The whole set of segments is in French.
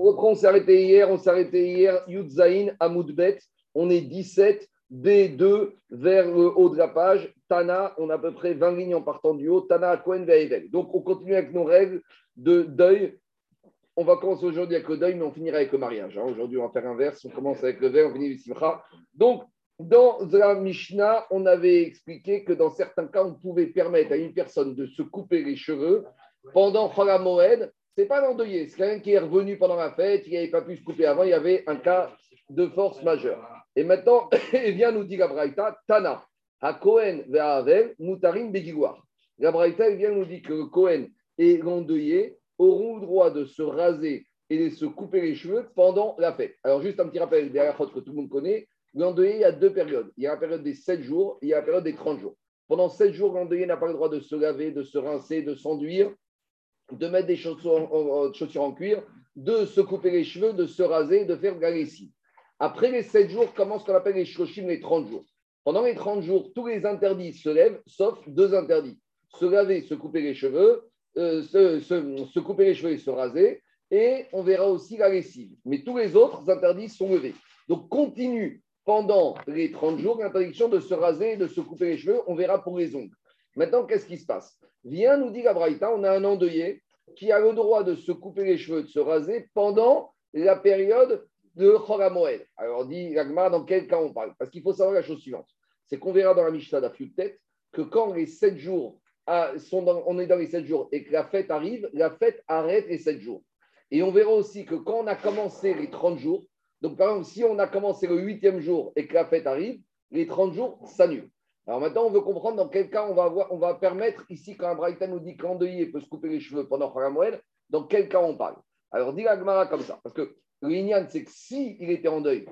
on on s'est arrêté hier, on s'est arrêté hier, Yudzaïn, Amoudbet, on est 17, B2 vers le haut de la page, Tana, on a à peu près 20 lignes en partant du haut, Tana, Kohen, Ve'evel. Donc on continue avec nos règles de deuil. On va commencer aujourd'hui avec le deuil, mais on finira avec le mariage. hein. Aujourd'hui, on va faire inverse, on commence avec le verre, on finit avec le simcha. Donc, dans la Mishnah, on avait expliqué que dans certains cas, on pouvait permettre à une personne de se couper les cheveux pendant Moed. Ce n'est pas l'endeuillé, c'est quelqu'un qui est revenu pendant la fête, il n'avait pas pu se couper avant, il y avait un cas de force majeure. Et maintenant, il vient nous dire la Braïta, Tana, à Cohen Ve'avel, Moutarin Begiguar. La Braïta vient nous dire que Cohen et l'endeuillé auront le droit de se raser et de se couper les cheveux pendant la fête. Alors, juste un petit rappel, derrière que tout le monde connaît, l'endeuillé, il y a deux périodes. Il y a la période des 7 jours et il y a la période des 30 jours. Pendant 7 jours, l'endeuillé n'a pas le droit de se laver, de se rincer, de s'enduire, de mettre des chaussures en, cuir, de se couper les cheveux, de se raser, de faire lessive. Après les 7 jours, commence ce qu'on appelle les shoshim, les 30 jours? Pendant les 30 jours, tous les interdits se lèvent, sauf deux interdits. Se laver, se couper les cheveux, euh, se, se- se couper les cheveux et se raser. Et on verra aussi la lessive. Mais tous les autres interdits sont levés. Donc continue pendant les 30 jours l'interdiction de se raser et de se couper les cheveux. On verra pour les ongles. Maintenant, qu'est-ce qui se passe? Viens, nous dit la Braïta, on a un endeuillé qui a le droit de se couper les cheveux, de se raser pendant la période de Choramoel. Alors, dit Gagmar, dans quel cas on parle? Parce qu'il faut savoir la chose suivante c'est qu'on verra dans la Mishnah d'Afiutet que quand les 7 jours, ah, on est dans les 7 jours et que la fête arrive, la fête arrête les 7 jours. Et on verra aussi que quand on a commencé les 30 jours, donc par exemple, si on a commencé le 8e jour et que la fête arrive, les 30 jours s'annulent. Alors maintenant, on veut comprendre dans quel cas on va, avoir, permettre ici, quand un Braïta nous dit qu'endeuillé peut se couper les cheveux pendant Moël, dans quel cas on parle? Alors, dit la Gemara comme ça, parce que l'Ignan, c'est que s'il était en deuil,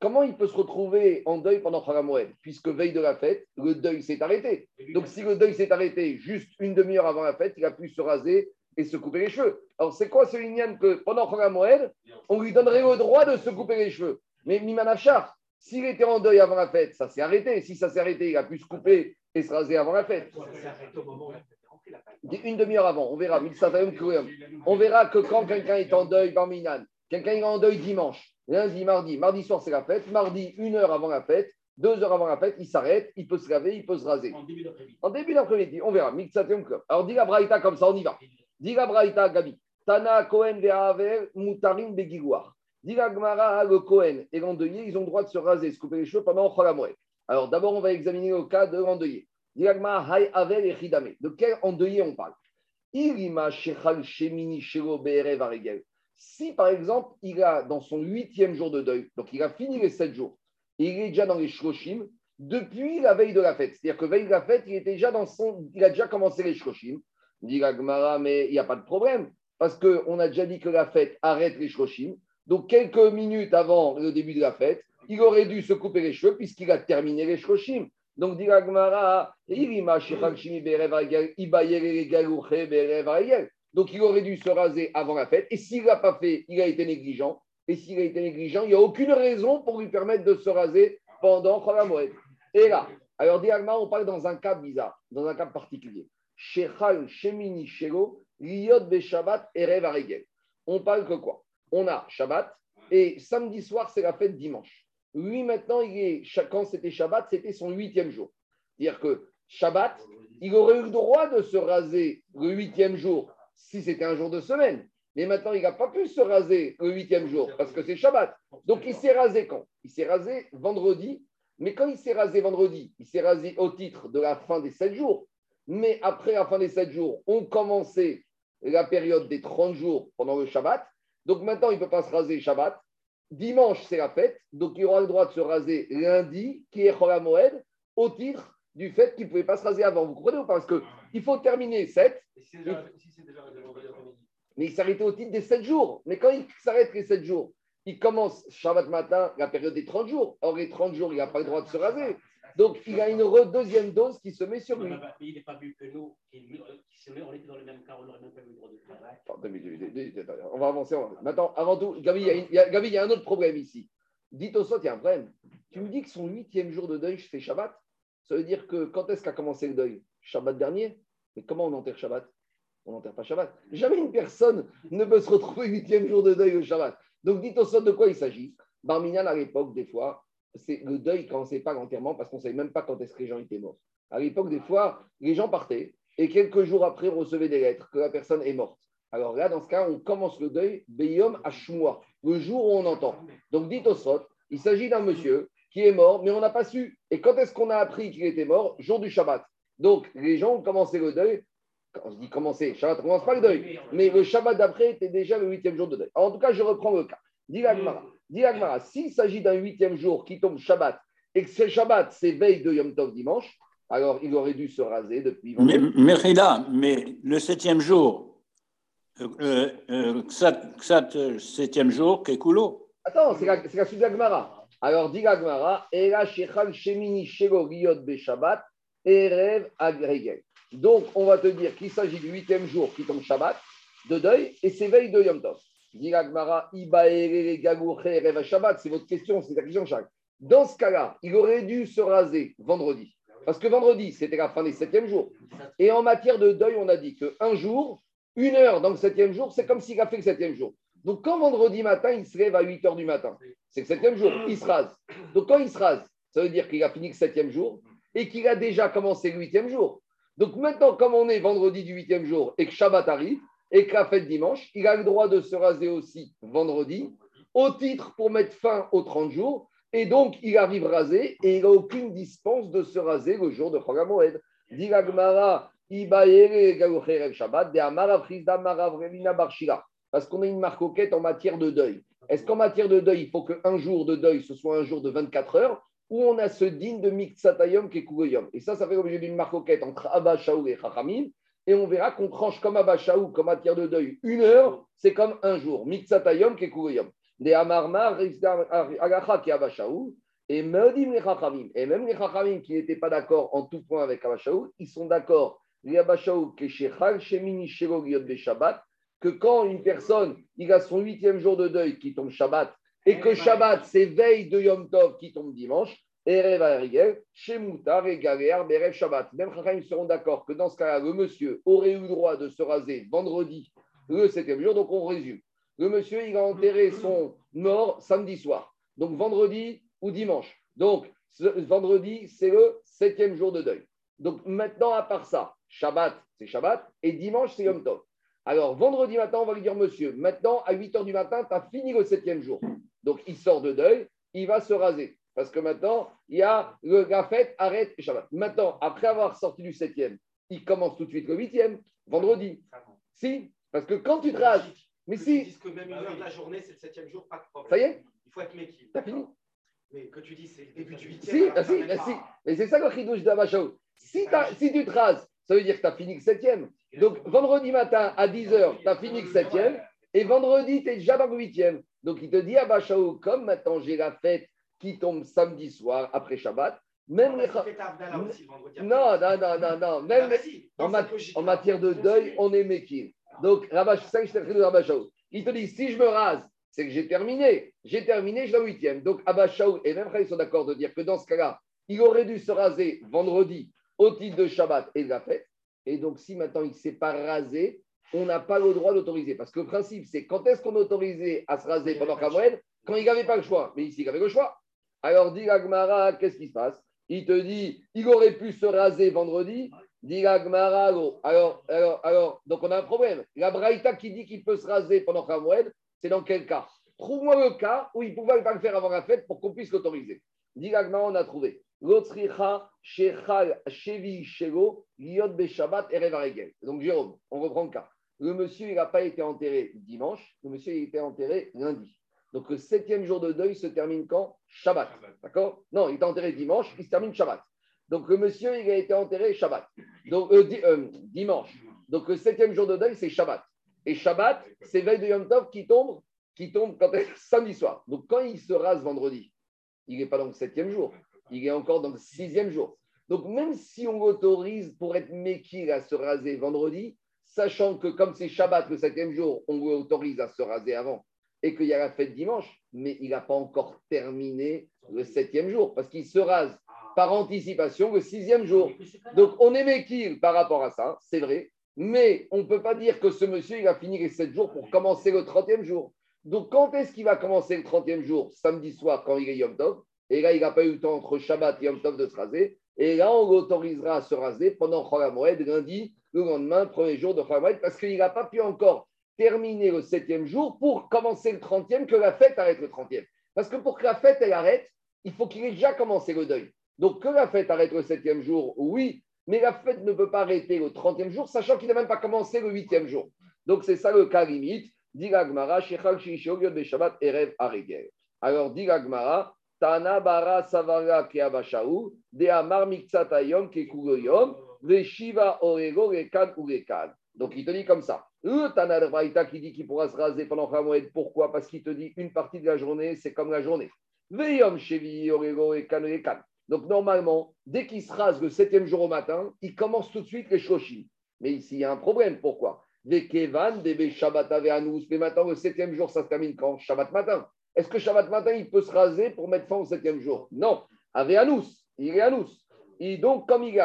comment il peut se retrouver en deuil pendant Moël Puisque veille de la fête, le deuil s'est arrêté. Donc, si le deuil s'est arrêté juste une demi-heure avant la fête, il a pu se raser et se couper les cheveux. Alors, c'est quoi ce Lignan que pendant Moël, on lui donnerait le droit de se couper les cheveux? Mais Mimanachar, s'il était en deuil avant la fête, ça s'est arrêté. Si ça s'est arrêté, il a pu se couper et se raser avant la fête. Une demi-heure avant, on verra. On verra que quand quelqu'un est en deuil, Barminan, quelqu'un est en deuil dimanche, lundi, mardi, mardi soir c'est la fête, mardi, une heure avant la fête, deux heures avant la fête, il s'arrête, il peut se laver, il peut se raser. En début d'après-midi. On verra. Alors, dis la Braïta comme ça, on y va. Dis la Braïta, Gabi. Tana, Kohen, Ve'aver, Moutarim, Begiguar. Dis la Gemara, le Kohen et l'endeuillé, ils ont le droit de se raser, se couper les cheveux pendant Cholamoued. Alors, d'abord, on va examiner le cas de l'endeuillé. Dis la Gemara, Hay, Avel et Chidame. De quel endeuillé on parle? Irima, Shechal, Shemini, Shelo, Be'erev. Si, par exemple, il a dans son huitième jour de deuil, donc il a fini les sept jours, il est déjà dans les Shloshim, depuis la veille de la fête. C'est-à-dire que veille de la fête, il, était déjà dans son, il a déjà commencé les Shloshim. Dit mais il n'y a pas de problème, parce qu'on a déjà dit que la fête arrête les Shloshim. Donc, quelques minutes avant le début de la fête, il aurait dû se couper les cheveux puisqu'il a terminé les Shloshim. Donc, dit Aregel. Donc, il aurait dû se raser avant la fête. Et s'il ne l'a pas fait, il a été négligent. Et s'il a été négligent, il n'y a aucune raison pour lui permettre de se raser pendant Cholamoued. Et là, alors, Diagma, on parle dans un cas bizarre, dans un cas particulier. Shechal, Shemini, Shelo, Liot, Beshabbat, Erev. On parle que quoi? On a Shabbat et samedi soir, c'est la fête dimanche. Lui, maintenant, il est, quand c'était Shabbat, c'était son huitième jour. C'est-à-dire que Shabbat, il aurait eu le droit de se raser le huitième jour si c'était un jour de semaine. Mais maintenant, il n'a pas pu se raser le huitième jour parce que c'est Shabbat. Donc, il s'est rasé quand? Il s'est rasé vendredi. Mais quand il s'est rasé vendredi, il s'est rasé au titre de la fin des sept jours. Mais après la fin des sept jours, on commençait la période des 30 jours pendant le Shabbat. Donc maintenant, il ne peut pas se raser Shabbat. Dimanche, c'est la fête. Donc il aura le droit de se raser lundi, qui est Chola Moed, au titre du fait qu'il ne pouvait pas se raser avant. Vous comprenez Parce qu'il faut terminer 7, Et si c'est déjà, si c'est déjà le vendredi après-midi mais il s'arrêtait au titre des 7 jours. Mais quand il s'arrête les 7 jours, il commence Shabbat matin, la période des 30 jours. Or, les 30 jours, il n'a pas le droit de se raser. Donc, il a une deuxième dose qui se met sur lui. Il n'est pas vu que nous, qui, qui se met, on était dans le même cas, on n'aurait même pas eu le droit de travail. On va avancer. Maintenant, avant tout, Gabi, il y a, il y un autre problème ici. Dites au sort, il y a un problème. Tu me dis que son huitième jour de deuil, c'est Shabbat. Ça veut dire que quand est-ce qu'a commencé le deuil? Shabbat dernier? Mais comment on enterre Shabbat? On n'enterre pas Shabbat. Jamais une personne ne peut se retrouver huitième jour de deuil au Shabbat. Donc dites au sort de quoi il s'agit. Barminyan, à l'époque, des fois, c'est le deuil quand sait pas l'enterrement parce qu'on ne savait même pas quand est-ce que les gens étaient morts. À l'époque, des fois, les gens partaient et quelques jours après, on recevait des lettres que la personne est morte. Alors là, dans ce cas, on commence le deuil, Beyom le jour où on entend. Donc dites au sot, il s'agit d'un monsieur qui est mort, mais on n'a pas su. Et quand est-ce qu'on a appris qu'il était mort? Jour du Shabbat. Donc les gens ont commencé le deuil. Quand je dis commencer, Shabbat, on commence pas le deuil. Mais le Shabbat d'après était déjà le huitième jour de deuil. en tout cas, je reprends le cas. Dis Agmara, s'il s'agit d'un huitième jour qui tombe Shabbat, et que ce Shabbat, c'est veille de Yom Tov dimanche, alors il aurait dû se raser depuis. Mais, mais, mais le septième jour, euh, euh, euh septième jour, Kekulo. Attends, c'est la, la suite d'Agmara. Alors, dit Agmara, Ela Shechal Shemini Shego Riyot Beshabbat, Erev Agregel. Donc, on va te dire qu'il s'agit du huitième jour qui tombe Shabbat, de deuil, et c'est veille de Yom Tov. C'est votre question, c'est la question chaque. Dans ce cas-là, il aurait dû se raser vendredi. Parce que vendredi, c'était la fin des septièmes jours. Et en matière de deuil, on a dit qu'un jour, une heure dans le septième jour, c'est comme s'il a fait le septième jour. Donc quand vendredi matin, il se lève à 8 heures du matin, c'est le septième jour, il se rase. Donc quand il se rase, ça veut dire qu'il a fini le septième jour et qu'il a déjà commencé le huitième jour. Donc maintenant, comme on est vendredi du huitième jour et que Shabbat arrive et que la fête dimanche, il a le droit de se raser aussi vendredi au titre pour mettre fin aux 30 jours et donc, il arrive rasé et il n'a aucune dispense de se raser le jour de Chogamoed. parce qu'on a une marcoquette en matière de deuil. Est-ce qu'en matière de deuil, il faut qu'un jour de deuil, ce soit un jour de 24 heures, ou on a ce digne de Miksatayom qui est Et ça, ça fait l'objet d'une marcoquette entre Abba Shaou et Chachamim. Et on verra qu'on tranche comme Abba Shaou, comme matière de deuil, une heure, c'est comme un jour. Miksatayom est des Amarmar, Agacha qui Abashaou, et Meodim les. Et même les Chachamim qui n'étaient pas d'accord en tout point avec Abashaou, ils sont d'accord, que Shemini de Shabbat, que quand une personne, il a son huitième jour de deuil qui tombe Shabbat, et que Shabbat, c'est veille de Yom Tov qui tombe dimanche, Arigel, Shemutar et Galéar, Berev Shabbat. Même Chachamim seront d'accord que dans ce cas-là, le monsieur aurait eu le droit de se raser vendredi, le septième jour, donc on résume. Le monsieur, il a enterré son mort samedi soir. Donc vendredi ou dimanche. Donc vendredi, c'est le septième jour de deuil. Donc maintenant, à part ça, Shabbat, c'est Shabbat, et dimanche, c'est Yom Tov. Alors vendredi matin, on va lui dire, monsieur, maintenant, à 8 h du matin, tu as fini le septième jour. Donc il sort de deuil, il va se raser. Parce que maintenant, il y a le, la fête, arrête Shabbat. Maintenant, après avoir sorti du septième, il commence tout de suite le huitième, vendredi. Si, parce que quand tu te rases, mais si. Ils disent que même une heure de la journée, c'est le septième jour, pas de problème. Ça y est Il faut être méquille. T'as fini Mais que tu dis, c'est le début du huitième. Si, ah, si, ah, si. Mais c'est ça le chidouche d'Abachao. Si, si tu te rases, ça veut dire que tu as fini le septième. Donc vendredi matin à 10h, tu as fini le septième. Et vendredi, tu es déjà dans le huitième. Donc il te dit Abachao, comme maintenant j'ai la fête qui tombe samedi soir après Shabbat, même les... Non, non, non, non, non. Même ah, bah en, matière de deuil, on est méquille. Donc, il te dit si je me rase, c'est que j'ai terminé. J'ai terminé, je suis huitième. Donc, Abashaou et même ils sont d'accord de dire que dans ce cas-là, il aurait dû se raser vendredi au titre de Shabbat et de la fête. Et donc, si maintenant il ne s'est pas rasé, on n'a pas le droit d'autoriser. Parce que le principe, c'est quand est-ce qu'on autorisait à se raser pendant Kamoued Quand il n'avait pas le choix. Mais ici, il avait le choix. Alors, dit Agmara, qu'est-ce qui se passe? Il te dit, il aurait pu se raser vendredi, alors, alors, alors, donc on a un problème. La Braïta qui dit qu'il peut se raser pendant Khamoued, c'est dans quel cas? Trouve-moi le cas où il pouvait pas le faire avant la fête pour qu'on puisse l'autoriser. Digagma, on a trouvé. Donc Jérôme, on reprend le cas. Le monsieur, il n'a pas été enterré dimanche, le monsieur, il a été enterré lundi. Donc le septième jour de deuil se termine quand Shabbat. D'accord? Non, il est enterré dimanche, il se termine Shabbat. Donc le monsieur, il a été enterré Shabbat, donc euh, euh, dimanche. Donc le septième jour de deuil, c'est Shabbat. Et Shabbat, c'est veille de Yom Tov qui tombe, qui tombe quand samedi soir. Donc quand il se rase vendredi, il n'est pas dans le septième jour, il est encore dans le sixième jour. Donc même si on autorise pour être méquille à se raser vendredi, sachant que comme c'est Shabbat le septième jour, on autorise à se raser avant et qu'il y a la fête dimanche, mais il n'a pas encore terminé le septième jour parce qu'il se rase par anticipation le sixième jour. Donc on est méquille par rapport à ça, c'est vrai, Mais on ne peut pas dire que ce monsieur, il a fini les 7 jours pour commencer le 30e jour. Donc, quand est-ce qu'il va commencer le 30e jour? Samedi soir, quand il est Yom Tov. Et là, il n'a pas eu le temps entre Shabbat et Yom Tov de se raser. Et là, on l'autorisera à se raser pendant Moed, lundi, le lendemain, premier jour de Moed, parce qu'il n'a pas pu encore terminer le 7e jour pour commencer le 30e, que la fête arrête le 30e. Parce que pour que la fête, elle arrête, il faut qu'il ait déjà commencé le deuil. Donc, que la fête arrête le 7e jour, oui, mais la fête ne peut pas arrêter le 30e jour, sachant qu'il n'a même pas commencé le 8e jour. Donc, c'est ça le cas limite. Alors, dit Tana bara savara keabashaou, de amar miktsatayom kekugoyom, veshiva orego rekan urekan. Donc, il te dit comme ça. Le Tana de qui dit qu'il pourra se raser pendant Hamoed. Pourquoi? Parce qu'il te dit une partie de la journée, c'est comme la journée. Veyom shevi orego urekan. Donc, normalement, dès qu'il se rase le septième jour au matin, il commence tout de suite les shoshim. Mais ici, il y a un problème. Pourquoi? Vekevan, debe Shabbat anous. Mais maintenant, le septième jour, ça se termine quand? Shabbat matin. Est-ce que Shabbat matin, il peut se raser pour mettre fin au septième jour? Non. Ave anous. Il est. Et donc, comme il est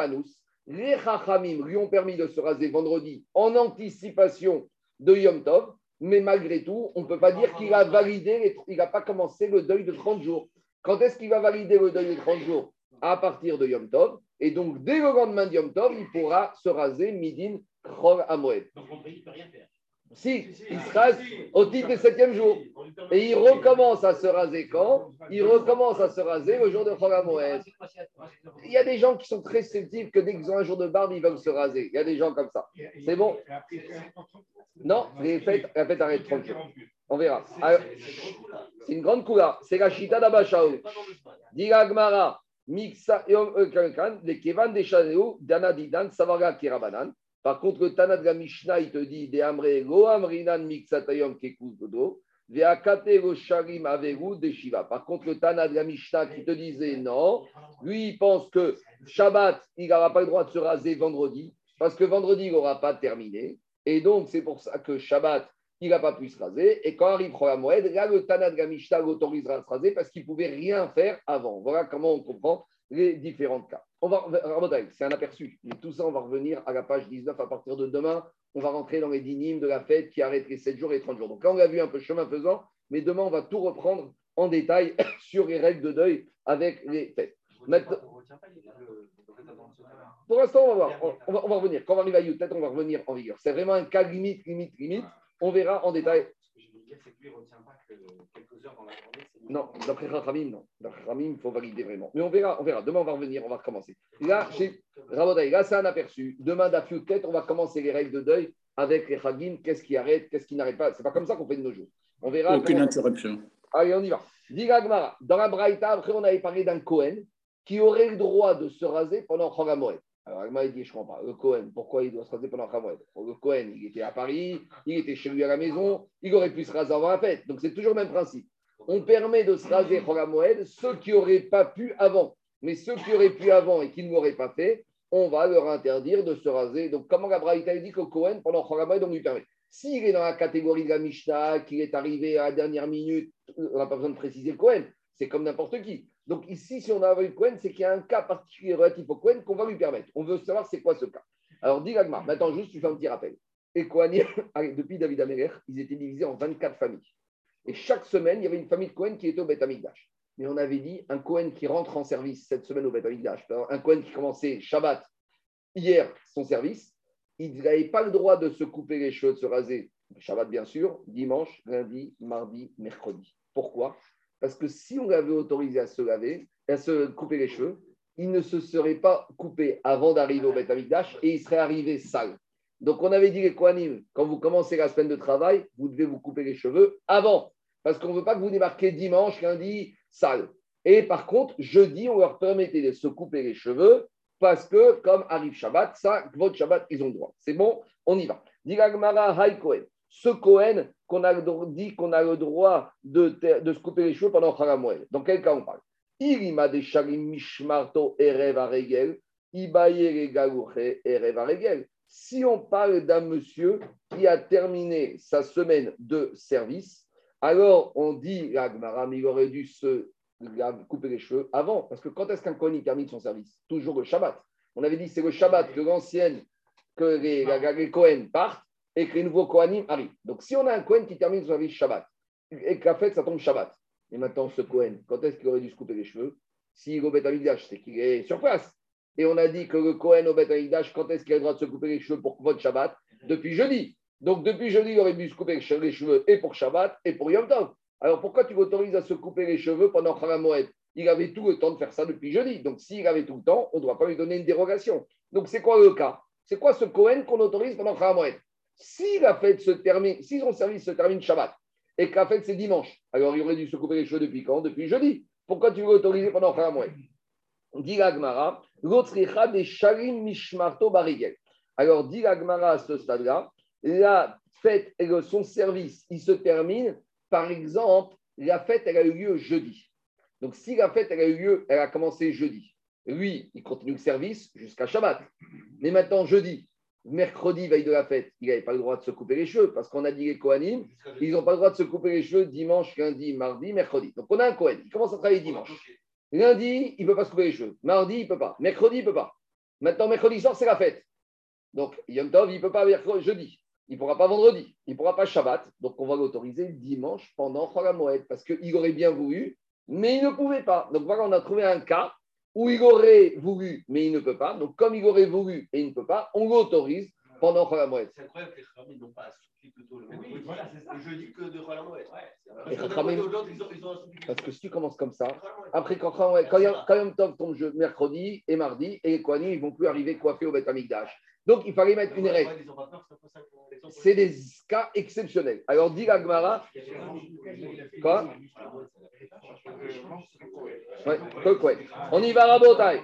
les Chachamim lui ont permis de se raser vendredi en anticipation de Yom Tov. Mais malgré tout, on ne peut pas dire qu'il a validé, il n'a pas commencé le deuil de 30 jours. Quand est-ce qu'il va valider le deuil de 30 jours? À partir de Yom Tov. Et donc, dès le lendemain de Yom Tov, il pourra se raser Midin Chol Amoed. Donc, on ne peut rien faire. Si, il se rase au titre du septième jour. Et il recommence à se raser quand? Il recommence à se raser le jour de Amoed. Il y a des gens qui sont très sensibles que dès qu'ils ont un jour de barbe, ils veulent se raser. Il y a des gens comme ça. C'est bon? Non, les fêtes, la fête arrête 30 jours. On verra. C'est une grande couleur. C'est la chita d'Abashaou. Diga Gmara, Mixa, Kevan Dana Didan, Savaga Kirabanan. Par contre, le Tana de la Mishnah, il te dit De Amre, Veakate Go Sharim de Shiva. Par contre, le Tana de la Mishnah qui te disait non, lui, il pense que Shabbat, il n'aura pas le droit de se raser vendredi, parce que vendredi, il n'aura pas terminé. Et donc, c'est pour ça que Shabbat, il n'a pas pu se raser. Et quand arrive Moed, là, le Tana de Gamishta l'autorisera à se raser parce qu'il ne pouvait rien faire avant. Voilà comment on comprend les différents cas. On va, c'est un aperçu. Mais tout ça, on va revenir à la page 19 à partir de demain. On va rentrer dans les dynimes de la fête qui arrête les 7 jours et 30 jours. Donc là, on a vu un peu chemin faisant, mais demain, on va tout reprendre en détail sur les règles de deuil avec les fêtes. Pour l'instant, on va voir. On, va, revenir. Quand on va arriver à Youtet, on va revenir en vigueur. C'est vraiment un cas limite, limite, limite. On verra en détail. Non, d'après Rachamim, non. D'après il faut valider vraiment. Mais on verra, on verra. Demain, on va revenir, on va recommencer. Là, chez Rabodaï, là, c'est un aperçu. Demain, peut-être, on va commencer les règles de deuil avec les Chagim. Qu'est-ce qui arrête, qu'est-ce qui n'arrête pas? C'est pas comme ça qu'on fait de nos jours. On verra. Aucune interruption. Allez, on y va. Diga Dans la Braïta, après, on avait parlé d'un Cohen qui aurait le droit de se raser pendant Chogamoed. Alors, Agma, il dit, je ne comprends pas. Le Cohen, pourquoi il doit se raser pendant Khamoued Le Cohen, il était à Paris, il était chez lui à la maison, il aurait pu se raser avant la fête. Donc, c'est toujours le même principe. On permet de se raser Khamoued ceux qui n'auraient pas pu avant. Mais ceux qui auraient pu avant et qui ne l'auraient pas fait, on va leur interdire de se raser. Donc, comment la Braïta dit que Cohen, pendant Khamoued, on lui permet? S'il est dans la catégorie de la Mishnah, qu'il est arrivé à la dernière minute, on n'a pas besoin de préciser le Cohen. C'est comme n'importe qui. Donc ici, si on a un Cohen, c'est qu'il y a un cas particulier relatif au Cohen qu'on va lui permettre. On veut savoir c'est quoi ce cas. Alors, dis Gagmar, maintenant juste, tu fais un petit rappel. Et Cohen, depuis David Améler, ils étaient divisés en 24 familles. Et chaque semaine, il y avait une famille de Cohen qui était au Beth Amikdash. Mais on avait dit un Cohen qui rentre en service cette semaine au Beth Amikdash, un Cohen qui commençait Shabbat hier son service, il n'avait pas le droit de se couper les cheveux, de se raser. Shabbat, bien sûr, dimanche, lundi, mardi, mercredi. Pourquoi? Parce que si on l'avait autorisé à se laver, à se couper les cheveux, il ne se serait pas coupé avant d'arriver au Beth Amikdash et il serait arrivé sale. Donc on avait dit les Kohanim, quand vous commencez la semaine de travail, vous devez vous couper les cheveux avant. Parce qu'on ne veut pas que vous démarquiez dimanche, lundi, sale. Et par contre, jeudi, on leur permettait de se couper les cheveux parce que, comme arrive Shabbat, ça, votre Shabbat, ils ont le droit. C'est bon, on y va. Diragmara Haïkoen ce Cohen qu'on a dit qu'on a le droit de, se couper les cheveux pendant Haramouel. Dans quel cas on parle? Mishmarto Erev Aregel, Erev Aregel. Si on parle d'un monsieur qui a terminé sa semaine de service, alors on dit, l'Agmaram, il aurait dû se couper les cheveux avant. Parce que quand est-ce qu'un Cohen termine son service? Toujours le Shabbat. On avait dit c'est le Shabbat que l'ancienne les Cohen partent et que les nouveaux Kohanim arrivent. Donc, si on a un Cohen qui termine son service Shabbat et que la fête, ça tombe Shabbat, et maintenant, ce Cohen, quand est-ce qu'il aurait dû se couper les cheveux? Est au Beth c'est qu'il est sur place. Et on a dit que le Cohen au Beth quand est-ce qu'il a le droit de se couper les cheveux pour votre Shabbat? Depuis jeudi. Donc, depuis jeudi, il aurait dû se couper les che- les cheveux et pour Shabbat et pour Yom Tov. Alors, pourquoi tu l'autorises à se couper les cheveux pendant Moed Il avait tout le temps de faire ça depuis jeudi? Donc, s'il avait tout le temps, on ne doit pas lui donner une dérogation. Donc, c'est quoi le cas? C'est quoi ce Cohen qu'on autorise pendant Chag Moed? Si la fête se termine, si son service se termine Shabbat et que la fête c'est dimanche, alors il aurait dû se couper les cheveux depuis quand? Depuis jeudi. Pourquoi tu veux l'autoriser pendant Chag Moed Dit l'autricha des shalim mishmarto barigel. Alors, dit la Gemara à ce stade-là, la fête et son service, il se termine, par exemple, la fête, elle a eu lieu jeudi. Donc, si la fête, elle a eu lieu, elle a commencé jeudi, lui, il continue le service jusqu'à Shabbat. Mais maintenant, jeudi, mercredi, veille de la fête, il n'avait pas le droit de se couper les cheveux parce qu'on a dit les Kohanim, ils n'ont pas le droit de se couper les cheveux dimanche, lundi, mardi, mercredi. Donc, on a un Kohen, il commence à travailler dimanche. Lundi, il ne peut pas se couper les cheveux. Mardi, il ne peut pas. Mercredi, il ne peut pas. Maintenant, mercredi soir, c'est la fête. Donc, Yom Tov, il ne peut pas mercredi, jeudi. Il ne pourra pas vendredi. Il ne pourra pas Shabbat. Donc, on va l'autoriser dimanche pendant Moed parce qu'il aurait bien voulu, mais il ne pouvait pas. Donc, voilà, on a trouvé un cas où il aurait voulu, mais il ne peut pas. Donc, comme il aurait voulu et il ne peut pas, on l'autorise pendant Chol Moed. C'est incroyable que les Khamim n'ont pas assoupi plutôt le Oui, mercredi. voilà, c'est ça. Le jeudi que de Roland Moët. Et Parce que si tu commences comme ça, après, quand, quand, quand, Yom- quand Yom Tov tombe je- mercredi et mardi, et les Kohanim, ils ne vont plus arriver coiffés au Beth Amikdash. Donc, il fallait mettre une règle. C'est des cas exceptionnels. Alors, dit la Gemara, Quoi Ouais, quoi On y va, Rabotai.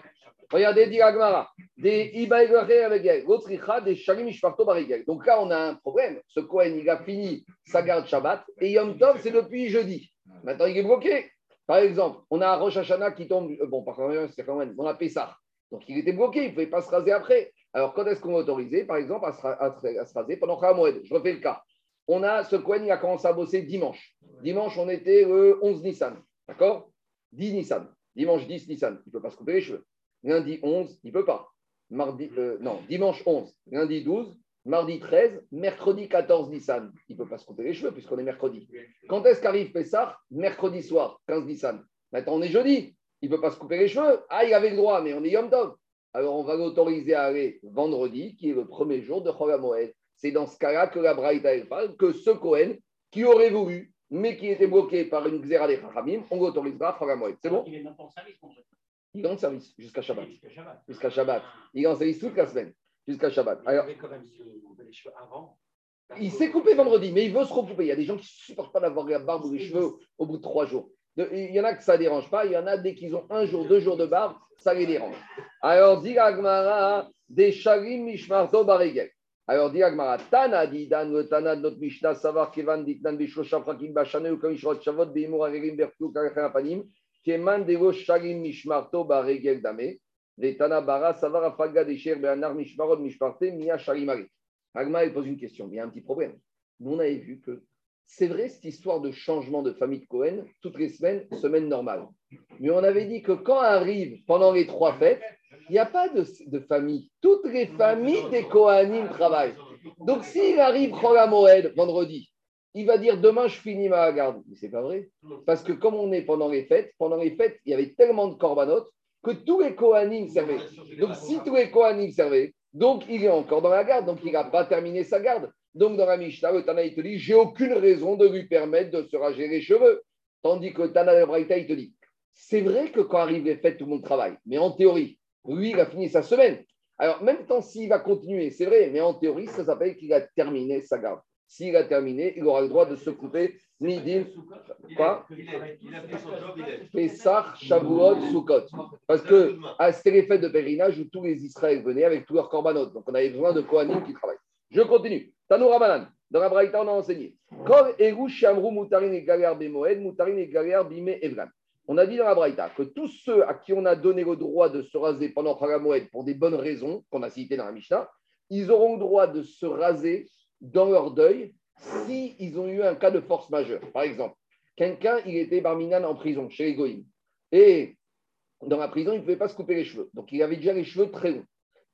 Regardez, dit la Gemara. Des Ibaïgare avec elle. L'autricha des Shalim Ishparto Barigel. Donc là, on a un problème. Ce Cohen, il a fini sa garde Shabbat et Yom Tov, c'est depuis jeudi. Maintenant, il est bloqué. Par exemple, on a un Rosh Hashanah qui tombe. euh, Bon, par contre, c'est quand même. On a Pessah. Donc, il était bloqué. Il ne pouvait pas se raser après. Alors, quand est-ce qu'on va autoriser, par exemple, à se, ra- à se- à se raser pendant Khamoed Je refais le cas. On a ce Cohen, il a commencé à bosser dimanche. Dimanche, on était le 11 Nissan. D'accord? 10 Nissan. Dimanche 10 Nissan. Il ne peut pas se couper les cheveux. Lundi 11, il ne peut pas. Mardi, euh, non, dimanche 11, lundi 12, mardi 13, mercredi 14 Nissan. Il ne peut pas se couper les cheveux puisqu'on est mercredi. Quand est-ce qu'arrive Pessah? Mercredi soir, 15 Nissan. Maintenant, on est jeudi. Il ne peut pas se couper les cheveux. Ah, il avait le droit, mais on est Yom Tov. Alors, on va l'autoriser à aller vendredi, qui est le premier jour de HaMoed. C'est dans ce cas-là que la Braïta parle que ce Cohen, qui aurait voulu, mais qui était bloqué par une xéra des Chachamim, on l'autorisera à HaMoed. C'est bon? Il est en service. Il est en service jusqu'à Shabbat. Jusqu'à Shabbat. Shabbat. Il est en service toute la semaine, jusqu'à Shabbat. Il Alors, avait quand même les cheveux avant. il s'est coupé vendredi, mais il veut se recouper. Il y a des gens qui ne supportent pas d'avoir la barbe ou les cheveux au bout de trois jours. Il y en a que ça ne dérange pas. Il y en a dès qu'ils ont un jour, deux jours de barbe, ça les dérange. Alors, dit Agmara, des sharim mishmarto baregel. Alors, dit Agmara, Tana, dit Dan, le Tana de notre Mishnah, savoir Kevan, dit Dan, Bishosha, Frakim, Bachane, ou Kamishot, Shavot, Beimur, Agerim, Bertou, Karachem, Apanim, Keman, Dego, sharim mishmarto baregel dame. Les Tana, Bara, savoir Afaga, Desher, Beanar, Mishmarot, Mishparte, Mia, Sharimari. Agmara, il pose une question. Il y a un petit problème. Nous, on avait vu que c'est vrai cette histoire de changement de famille de Cohen, toutes les semaines, semaine normale. Mais on avait dit que quand arrive pendant les trois fêtes, il n'y a pas de, famille. Toutes les familles des Kohanim travaillent. Donc s'il arrive Moed vendredi, il va dire demain je finis ma garde. Mais c'est pas vrai. Parce que comme on est pendant les fêtes, pendant les fêtes, il y avait tellement de corbanotes que tous les Kohanim servaient. Donc si tous les Kohanim servaient, donc il est encore dans la garde, donc il n'a pas terminé sa garde. Donc dans la Mishnah, le Tana il te dit, j'ai aucune raison de lui permettre de se rager les cheveux. Tandis que Tana de Braïta, il te dit, c'est vrai que quand arrivent les fêtes, tout le monde travaille. Mais en théorie, lui, il a fini sa semaine. Alors, même temps, s'il va continuer, c'est vrai, mais en théorie, ça s'appelle qu'il a terminé sa garde. S'il a terminé, il aura le droit de se couper Nidim, Quoi Il a il a fait son job, il est. Pessah, Shavuot, Sukkot. Parce que ah, c'était les fêtes de pèlerinage où tous les Israël venaient avec tous leurs corbanotes. Donc on avait besoin de Kohanim qui travaillent. Je continue. Tanoura Banan. Dans la Braïta, on a enseigné. Shamru Mutarin et Bemoed, Mutarin et Bime. On a dit dans la Braïta que tous ceux à qui on a donné le droit de se raser pendant Moed pour des bonnes raisons qu'on a citées dans la Mishnah, ils auront le droit de se raser dans leur deuil si ils ont eu un cas de force majeure. Par exemple, quelqu'un, il était barminan en prison chez les Goïms. Et dans la prison, il ne pouvait pas se couper les cheveux. Donc, il avait déjà les cheveux très longs.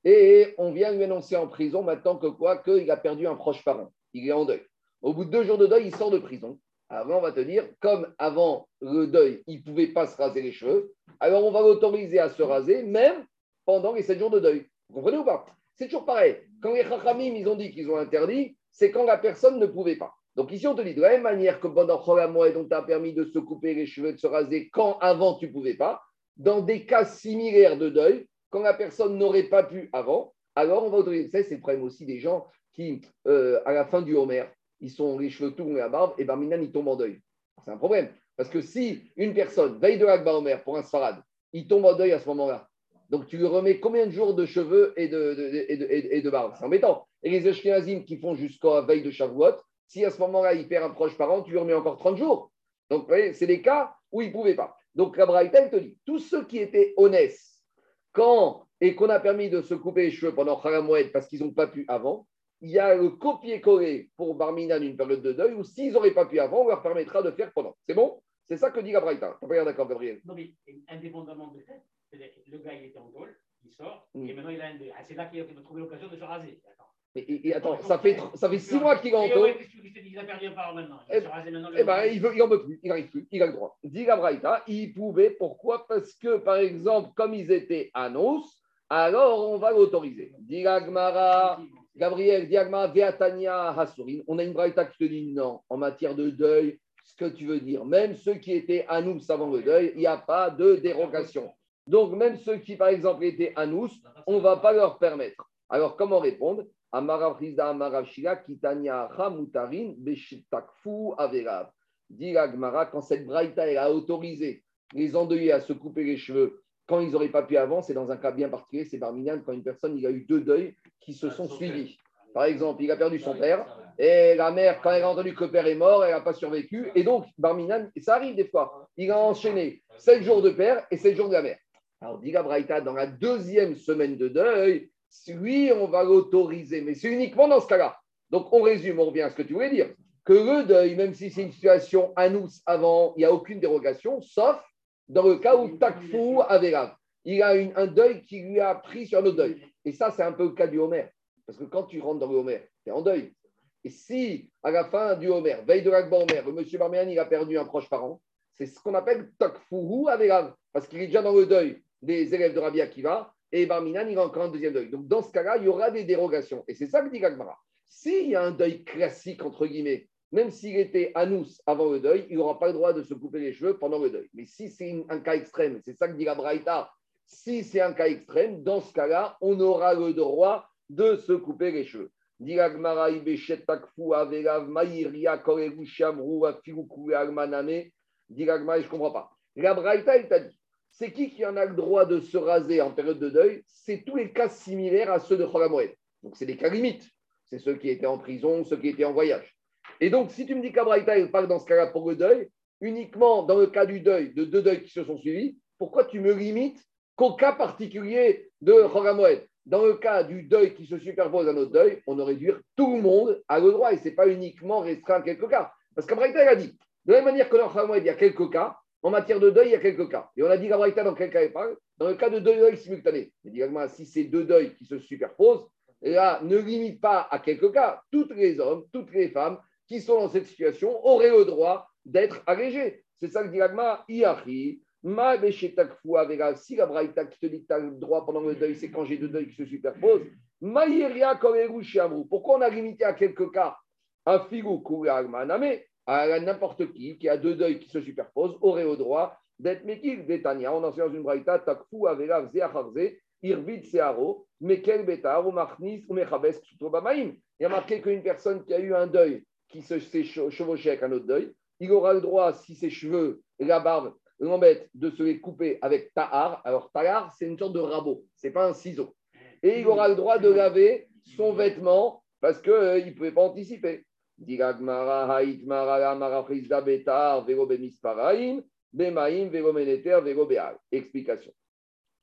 Et on vient lui annoncer en prison maintenant que quoi Qu'il a perdu un proche parent. Il est en deuil. Au bout de deux jours de deuil, il sort de prison. Avant, on va te dire, comme avant le deuil, il ne pouvait pas se raser les cheveux, alors on va l'autoriser à se raser même pendant les sept jours de deuil. Vous comprenez ou pas? C'est toujours pareil. Quand les Chachamim, ils ont dit qu'ils ont interdit, c'est quand la personne ne pouvait pas. Donc ici, on te dit de la même manière que pendant Cholamoued, on t'a permis de se couper les cheveux, de se raser quand avant tu ne pouvais pas, dans des cas similaires de deuil, quand la personne n'aurait pas pu avant, alors on va autoriser. C'est le problème aussi des gens qui, euh, à la fin du Homer, ils sont les cheveux tout et la barbe, et ben maintenant ils tombent en deuil. C'est un problème. Parce que si une personne veille de l'Akba Homer pour un Sfarad, il tombe en deuil à ce moment-là. Donc tu lui remets combien de jours de cheveux et de, de, de, et de barbe? C'est embêtant. Et les Ashkenazim qui font jusqu'à veille de Shavuot, si à ce moment-là il perd un proche parent, tu lui remets encore 30 jours. Donc vous voyez, c'est des cas où il ne pouvait pas. Donc la Braïta, te dit, tous ceux qui étaient honnêtes quand et qu'on a permis de se couper les cheveux pendant Kharamoued parce qu'ils n'ont pas pu avant, il y a le copier-coller pour Barminan une période de deuil, ou s'ils n'auraient pas pu avant, on leur permettra de faire pendant. C'est bon? C'est ça que dit la Braïta. T'as pas d'accord, Gabriel? Non, mais indépendamment de que le gars, il était en tôle, il sort, Mm. et maintenant il a un deuil. Ah, c'est là qu'il a trouvé l'occasion de se raser. Attends. Et, attends, ça fait, ça fait six mois qu'il est en. Il Eh Eh ben, il veut, il en veut plus, il n'arrive plus, il a le droit. Dit la Braïta, il pouvait, pourquoi? Parce que, par exemple, comme ils étaient annonces, alors on va l'autoriser. Dit la Gemara, Gabriel, Diagma, Veatania, Hasurin. On a une braïta qui te dit non, en matière de deuil, ce que tu veux dire, même ceux qui étaient à nous avant le deuil, il n'y a pas de dérogation. Donc, même ceux qui, par exemple, étaient à nous, on ne va pas leur permettre. Alors, comment répondre? Amarav Rizda, Amarav Shila, Kitania, Hamutarin, Beshitakfu, Averav. Dit la Gemara, quand cette braïta elle a autorisé les endeuillés à se couper les cheveux quand ils n'auraient pas pu avant, c'est dans un cas bien particulier, c'est Barminan, quand une personne, il a eu deux deuils qui se sont suivis. Par exemple, il a perdu son père, et la mère, quand elle a entendu que le père est mort, elle n'a pas survécu. Et donc, Barminan, ça arrive des fois, il a enchaîné 7 jours de père et 7 jours de la mère. Alors, dit la Braïta, dans la deuxième semaine de deuil, lui, on va l'autoriser, mais c'est uniquement dans ce cas-là. Donc, on résume, on revient à ce que tu voulais dire. Que le deuil, même si c'est une situation à avant, il n'y a aucune dérogation, sauf dans le cas où Takfou avait grave. Il a un deuil qui lui a pris sur autre deuil. Et ça, c'est un peu le cas du Homer. Parce que quand tu rentres dans le Homer, tu es en deuil. Et si, à la fin du Homer, veille de l'Akba Homer, le monsieur Barméan, il a perdu un proche parent, c'est ce qu'on appelle Takfou avec grave. Parce qu'il est déjà dans le deuil des élèves de Rabbi Akiva. Et Barminan, il a encore un deuxième deuil. Donc, dans ce cas-là, il y aura des dérogations. Et c'est ça que dit Gagmara. S'il y a un deuil classique, entre guillemets, même s'il était anous avant le deuil, il n'aura pas le droit de se couper les cheveux pendant le deuil. Mais si c'est un cas extrême, c'est ça que dit la Braïta, si c'est un cas extrême, dans ce cas-là, on aura le droit de se couper les cheveux. Gemara, je ne comprends pas. La Braïta, t'a dit, c'est qui qui en a le droit de se raser en période de deuil? C'est tous les cas similaires à ceux de Cholamoed. Donc, c'est des cas limites. C'est ceux qui étaient en prison, ceux qui étaient en voyage. Et donc, si tu me dis qu'Abraïta, il parle dans ce cas-là pour le deuil, uniquement dans le cas du deuil, de deux deuils qui se sont suivis, pourquoi tu me limites qu'au cas particulier de Choramoed Dans le cas du deuil qui se superpose à notre deuil, on aurait dû tout le monde a le droit et ce n'est pas uniquement restreint à quelques cas. Parce qu'Abraïta, a dit, de la même manière que dans Choramoed, il y a quelques cas, en matière de deuil, il y a quelques cas. Et on a dit qu'Abraïta, dans quel cas il parle? Dans le cas de deux deuils simultanés. Il dit si c'est deux deuils qui se superposent, là, ne limite pas à quelques cas. Tous les hommes, toutes les femmes qui sont dans cette situation auraient le droit d'être allégés. C'est ça que dit l'agma, Iachi, Ma beshetakfu avera, si la braïta qui te dit que tu as le droit pendant le deuil, c'est quand j'ai deux deuils qui se superposent. Maïria koreru shiamru. Pourquoi on a limité à quelques cas? Un figu maname à n'importe qui qui a deux deuils qui se superposent aurait le droit d'être mekil Betania. On enseigne dans une braïta, takfu avera vzeacharze, irvid searo, mekel betar, ou machnis, ou mechabes bamaim. Il y a marqué qu'une personne qui a eu un deuil, qui se s'est che- chevauché avec un autre deuil, il aura le droit, si ses cheveux et la barbe l'embêtent, de se les couper avec tahar. Alors, tahar, c'est une sorte de rabot, c'est pas un ciseau. Et il aura le droit de laver son vêtement parce qu'il ne pouvait pas anticiper. Explication.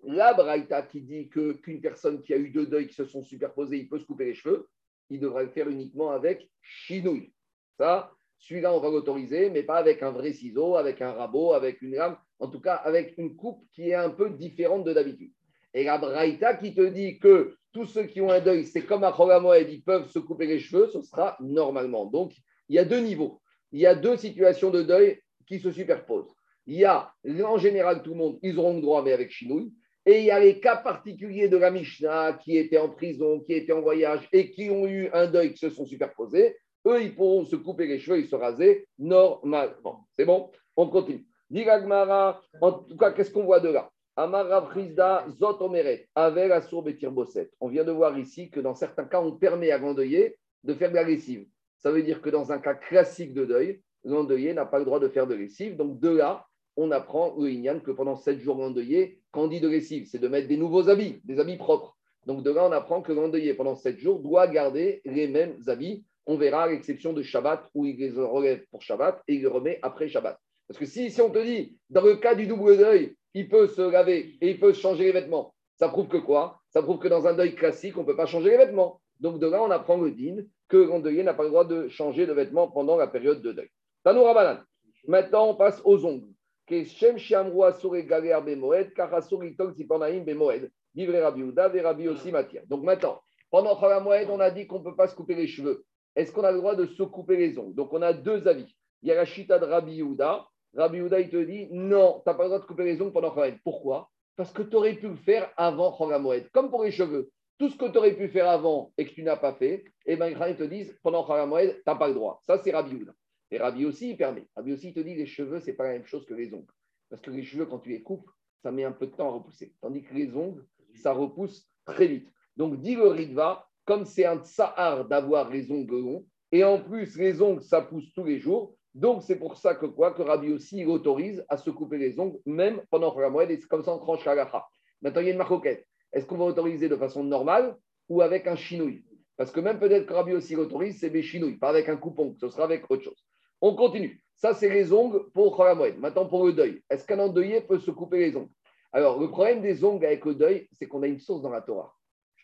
La braïta qui dit que qu'une personne qui a eu deux deuils qui se sont superposés, il peut se couper les cheveux, il devra le faire uniquement avec chinouille. Ça, celui-là, on va l'autoriser, mais pas avec un vrai ciseau, avec un rabot, avec une lame, en tout cas avec une coupe qui est un peu différente de d'habitude. Et la braïta qui te dit que tous ceux qui ont un deuil, c'est comme à Cholamoed, ils peuvent se couper les cheveux, ce sera normalement. Donc, il y a deux niveaux. Il y a deux situations de deuil qui se superposent. Il y a, en général, tout le monde, ils auront le droit, mais avec chinouille. Et il y a les cas particuliers de la Mishnah qui étaient en prison, qui étaient en voyage et qui ont eu un deuil qui se sont superposés. Eux, ils pourront se couper les cheveux et se raser normalement. C'est bon? On continue. En tout cas, qu'est-ce qu'on voit de là? Amara Frisda Zot Avel Asur Betir Bosset. On vient de voir ici que dans certains cas, on permet à l'endeuillé de faire de la lessive. Ça veut dire que dans un cas classique de deuil, l'endeuillé n'a pas le droit de faire de lessive. Donc, de là, on apprend au que pendant sept jours l'endeuillé, quand on dit de lessive, c'est de mettre des nouveaux habits, des habits propres. Donc, de là, on apprend que l'endeuillé, pendant sept jours, doit garder les mêmes habits. On verra à l'exception de Shabbat, où il les relève pour Shabbat et il les remet après Shabbat. Parce que si, si on te dit, dans le cas du double deuil, il peut se laver et il peut changer les vêtements, ça prouve que quoi? Ça prouve que dans un deuil classique, on ne peut pas changer les vêtements. Donc de là, on apprend le din que l'endeuillé n'a pas le droit de changer de vêtements pendant la période de deuil. Tanou Rabanan. Maintenant, on passe aux ongles. Donc maintenant, pendant Moed, on a dit qu'on ne peut pas se couper les cheveux. Est-ce qu'on a le droit de se couper les ongles? Donc on a deux avis. Il y a la chita de Rabbi Uda. Rabbi Uda, il te dit non, tu n'as pas le droit de couper les ongles pendant Moed. Pourquoi? Parce que tu aurais pu le faire avant Moed. Comme pour les cheveux. Tout ce que tu aurais pu faire avant et que tu n'as pas fait, et bien, ils te disent pendant Moed, tu n'as pas le droit. Ça, c'est Rabbi Uda. Et Rabbi aussi, il permet. Rabbi aussi, il te dit les cheveux, ce n'est pas la même chose que les ongles. Parce que les cheveux, quand tu les coupes, ça met un peu de temps à repousser. Tandis que les ongles, ça repousse très vite. Donc, dit le Ritva, comme c'est un tsahar d'avoir les ongles longs, et en plus, les ongles, ça pousse tous les jours. Donc, c'est pour ça que quoi Que Rabbi aussi, autorise à se couper les ongles, même pendant la moelle, et c'est comme ça on tranche la Maintenant, il y a une marcoquette. Est-ce qu'on va autoriser de façon normale ou avec un chinouille? Parce que même peut-être que Rabbi aussi l'autorise, c'est des chinouilles, pas avec un coupon, ce sera avec autre chose. On continue. Ça, c'est les ongles pour Cholamoued. Maintenant, pour le deuil. Est-ce qu'un endeuillé peut se couper les ongles? Alors, le problème des ongles avec le deuil, c'est qu'on a une source dans la Torah.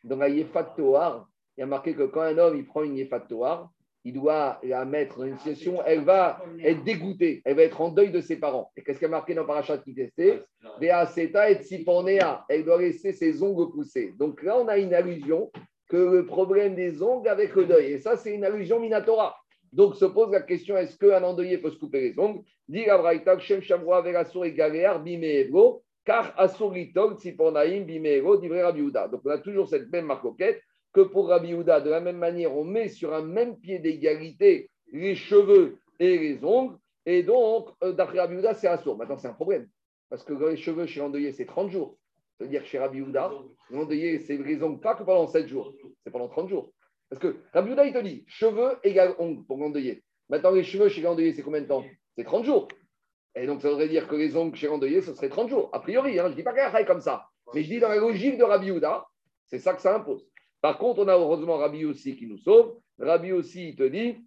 Dans la Yefat Torah, il y a marqué que quand un homme il prend une Yefat Torah, il doit la mettre dans une situation, elle va être dégoûtée, elle va être en deuil de ses parents. Et qu'est-ce qu'il y a marqué dans Parachat qui testait et Elle doit laisser ses ongles pousser. Donc là, on a une allusion que le problème des ongles avec le deuil. Et ça, c'est une allusion Minatora. Donc se pose la question est-ce qu'un endeuillé peut se couper les ongles? Dit Shem Shamroa Verasur et Galéar Bimeego, car Bimeego, dit Rabbi Donc on a toujours cette même marcoquette que pour Rabbi Houda. De la même manière, on met sur un même pied d'égalité les cheveux et les ongles. Et donc, euh, d'après Rabbi Houda, c'est Asur. Maintenant, c'est un problème. Parce que les cheveux chez l'endeuillé, c'est 30 jours. C'est-à-dire chez Rabbi Houda, l'endeuillé, c'est les ongles pas que pendant 7 jours, c'est pendant 30 jours. Parce que Rabbi il te dit cheveux égale ongles pour l'endeuillé. Maintenant, les cheveux chez l'endeuillé, c'est combien de temps? C'est 30 jours. Et donc, ça voudrait dire que les ongles chez l'endeuillé, ce serait 30 jours. A priori, hein, je ne dis pas qu'elle comme ça. Mais je dis dans la logique de Rabbi Houda, c'est ça que ça impose. Par contre, on a heureusement Rabbi aussi qui nous sauve. Rabbi aussi, il te dit,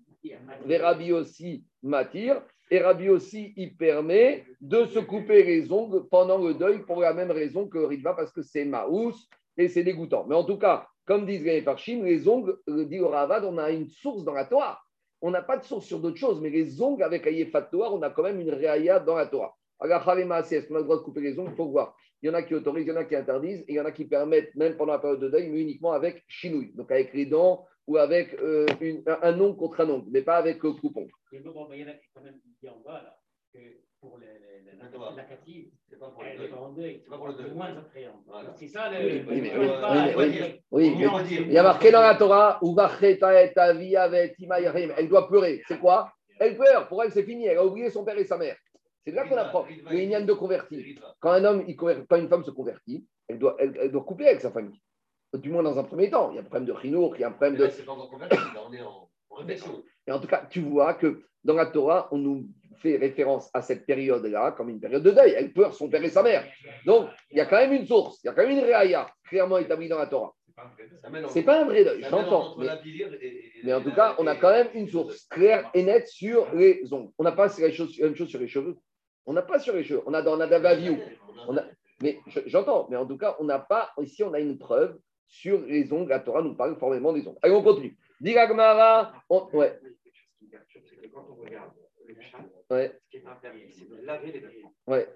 les Rabbi aussi m'attirent. Et Rabbi aussi, il permet de se couper les ongles pendant le deuil pour la même raison que Ritva, parce que c'est Maous et c'est dégoûtant. Mais en tout cas, comme disent les Parchim, les ongles, dit Ravad, on a une source dans la Torah. On n'a pas de source sur d'autres choses, mais les ongles avec Ayefat Torah, on a quand même une réaya dans la Torah. Alors, est-ce qu'on a le droit de couper les ongles? Il faut voir. Il y en a qui autorisent, il y en a qui interdisent, et il y en a qui permettent, même pendant la période de deuil, mais uniquement avec chinouille, donc avec les dents ou avec euh, un ongle contre un ongle, mais pas avec le coupon. Il y en a quand même dit en bas, là, que pour les, la, la cative, c'est pas pour le deuil. C'est pas pour le deuil. moins attrayant. C'est ça le. Oui, il y a marqué dans la Torah, elle doit pleurer. C'est quoi? Elle pleure. Pour elle, c'est fini. Elle a oublié son père et sa mère. C'est là qu'on apprend. Il y a de converti. Quand un homme, quand une femme se convertit, elle doit, elle, doit couper avec sa famille. Du moins dans un premier temps. Il y a un problème de rhino, il y a un problème de. C'est pas encore converti, on est en réflexion. Et en tout cas, tu vois que dans la Torah, on nous fait référence à cette période-là comme une période de deuil. Elle pleure son père et sa mère. Donc, il y a quand même une source, il y a quand même une réaïa clairement établie dans la Torah. C'est pas un vrai deuil, j'entends. Mais, en tout cas, on a quand même une source claire et nette sur les ongles. On n'a pas la, même chose sur les cheveux. On n'a pas sur les cheveux. On a dans Nadavaviou. On a, mais j'entends. Mais en tout cas, on n'a pas. Ici, on a une preuve sur les ongles. La Torah nous parle formellement des ongles. Allez, on continue. Diragmara. On... Ouais. Quand on regarde le chat, ouais. ce qui est interdit, c'est de laver les pieds. Ouais.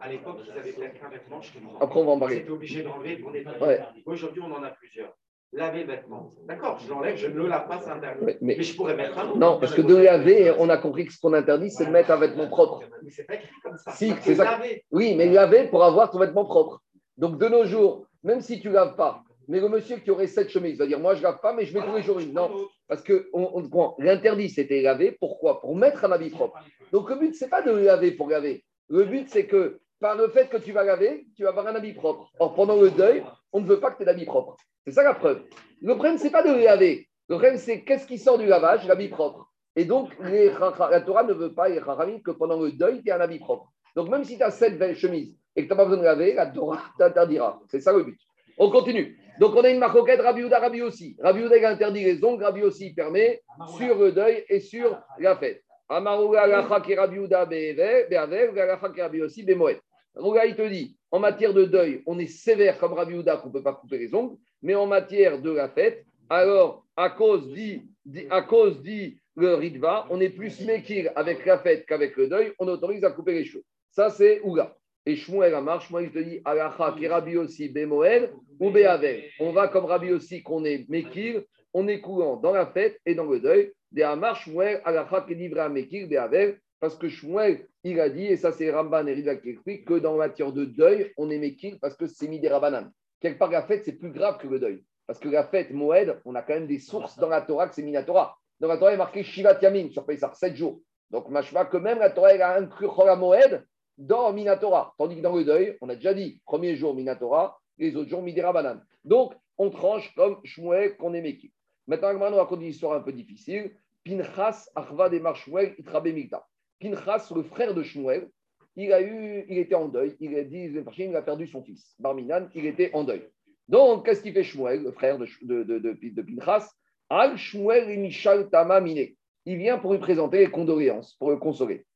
À l'époque, ils avaient peut-être qu'un vêtement moi. Après, on va en parler. obligés d'enlever. Ouais. Aujourd'hui, on en a plusieurs. Laver le vêtement. D'accord, je l'enlève, je ne le lave pas, c'est interdit. Mais- Mais je pourrais mettre un autre. Non, parce que de laver, on a compris que ce qu'on interdit, c'est de mettre un vêtement propre. Mais c'est pas écrit comme ça. Si, marqué c'est ça. laver. Oui, mais laver pour avoir ton vêtement propre. Donc, de nos jours, même si tu laves pas, mais le monsieur qui aurait cette chemise va dire Moi, je lave pas, mais je mets tous les jours une. Non, parce que on, l'interdit, c'était laver. Pourquoi? Pour mettre un habit propre. Donc, le but, c'est pas de laver pour laver. Le but, c'est que par le fait que tu vas laver, tu vas avoir un habit propre. Or, pendant le deuil, on ne veut pas que tu aies d'habit propre. C'est ça la preuve. Le problème, c'est pas de laver. Le problème, c'est qu'est-ce qui sort du lavage L'habit propre. Et donc, la Torah ne veut pas, les que pendant le deuil, tu aies un habit propre. Donc, même si tu as sept belles chemises et que tu n'as pas besoin de laver, la Torah t'interdira. C'est ça le but. On continue. Donc, on a une marcoquette, Rabbi Houda, Rabbi aussi. Il interdit les ongles, Rabbi aussi, permet sur le deuil et sur la fête. Amarouga, Alacha, qui Houda, Be'ever, Be'aver, Alacha, qui aussi, Be'moed. Rouga, il te dit, en matière de deuil, on est sévère comme Rabbi Houda, qu'on ne peut pas couper les ongles, mais en matière de la fête, alors, à cause dit, à cause dit le Ritva, on est plus mékir avec la fête qu'avec le deuil, on autorise à couper les cheveux. Ça, c'est Ouga. Et Shmuel Amar, Shmuel il te dit, Alacha, qui Rabbi aussi, Bemoel ou Be'aver. On va comme Rabbi aussi, qu'on est mékir, on est coulant dans la fête et dans le deuil. Des Amar, Shmuel, Alacha, qui est livré à mékir, Be'aver, parce que Shmuel, il a dit, et ça c'est Ramban et qui explique, que dans la matière de deuil, on est mékir parce que c'est mis des. Quelque part, la fête, c'est plus grave que le deuil. Parce que la fête, Moed, on a quand même des sources dans la Torah que c'est Minatora. Dans la Torah, il est marqué Shivat Yamin sur Pessah, 7 jours. Donc, que même la Torah, elle a inclus Chol Moed dans Minatora. Tandis que dans le deuil, on a déjà dit, premier jour Minatora, les autres jours Midera Banane. Donc, on tranche comme Shmuel qu'on est Mekir. Maintenant, on va continuer une histoire un peu difficile. Pinchas, Achva des Shmuel, Itrabe Mikta. Pinchas, le frère de Shmuel, il, a eu, il était en deuil. Il a dit, il a perdu son fils. Barminan, il était en deuil. Donc, qu'est-ce qu'il fait Shmuel, le frère de, de, de, Pinchas? Al Shmuel et Mishal Tama. Il vient pour lui présenter les condoléances, pour le consoler.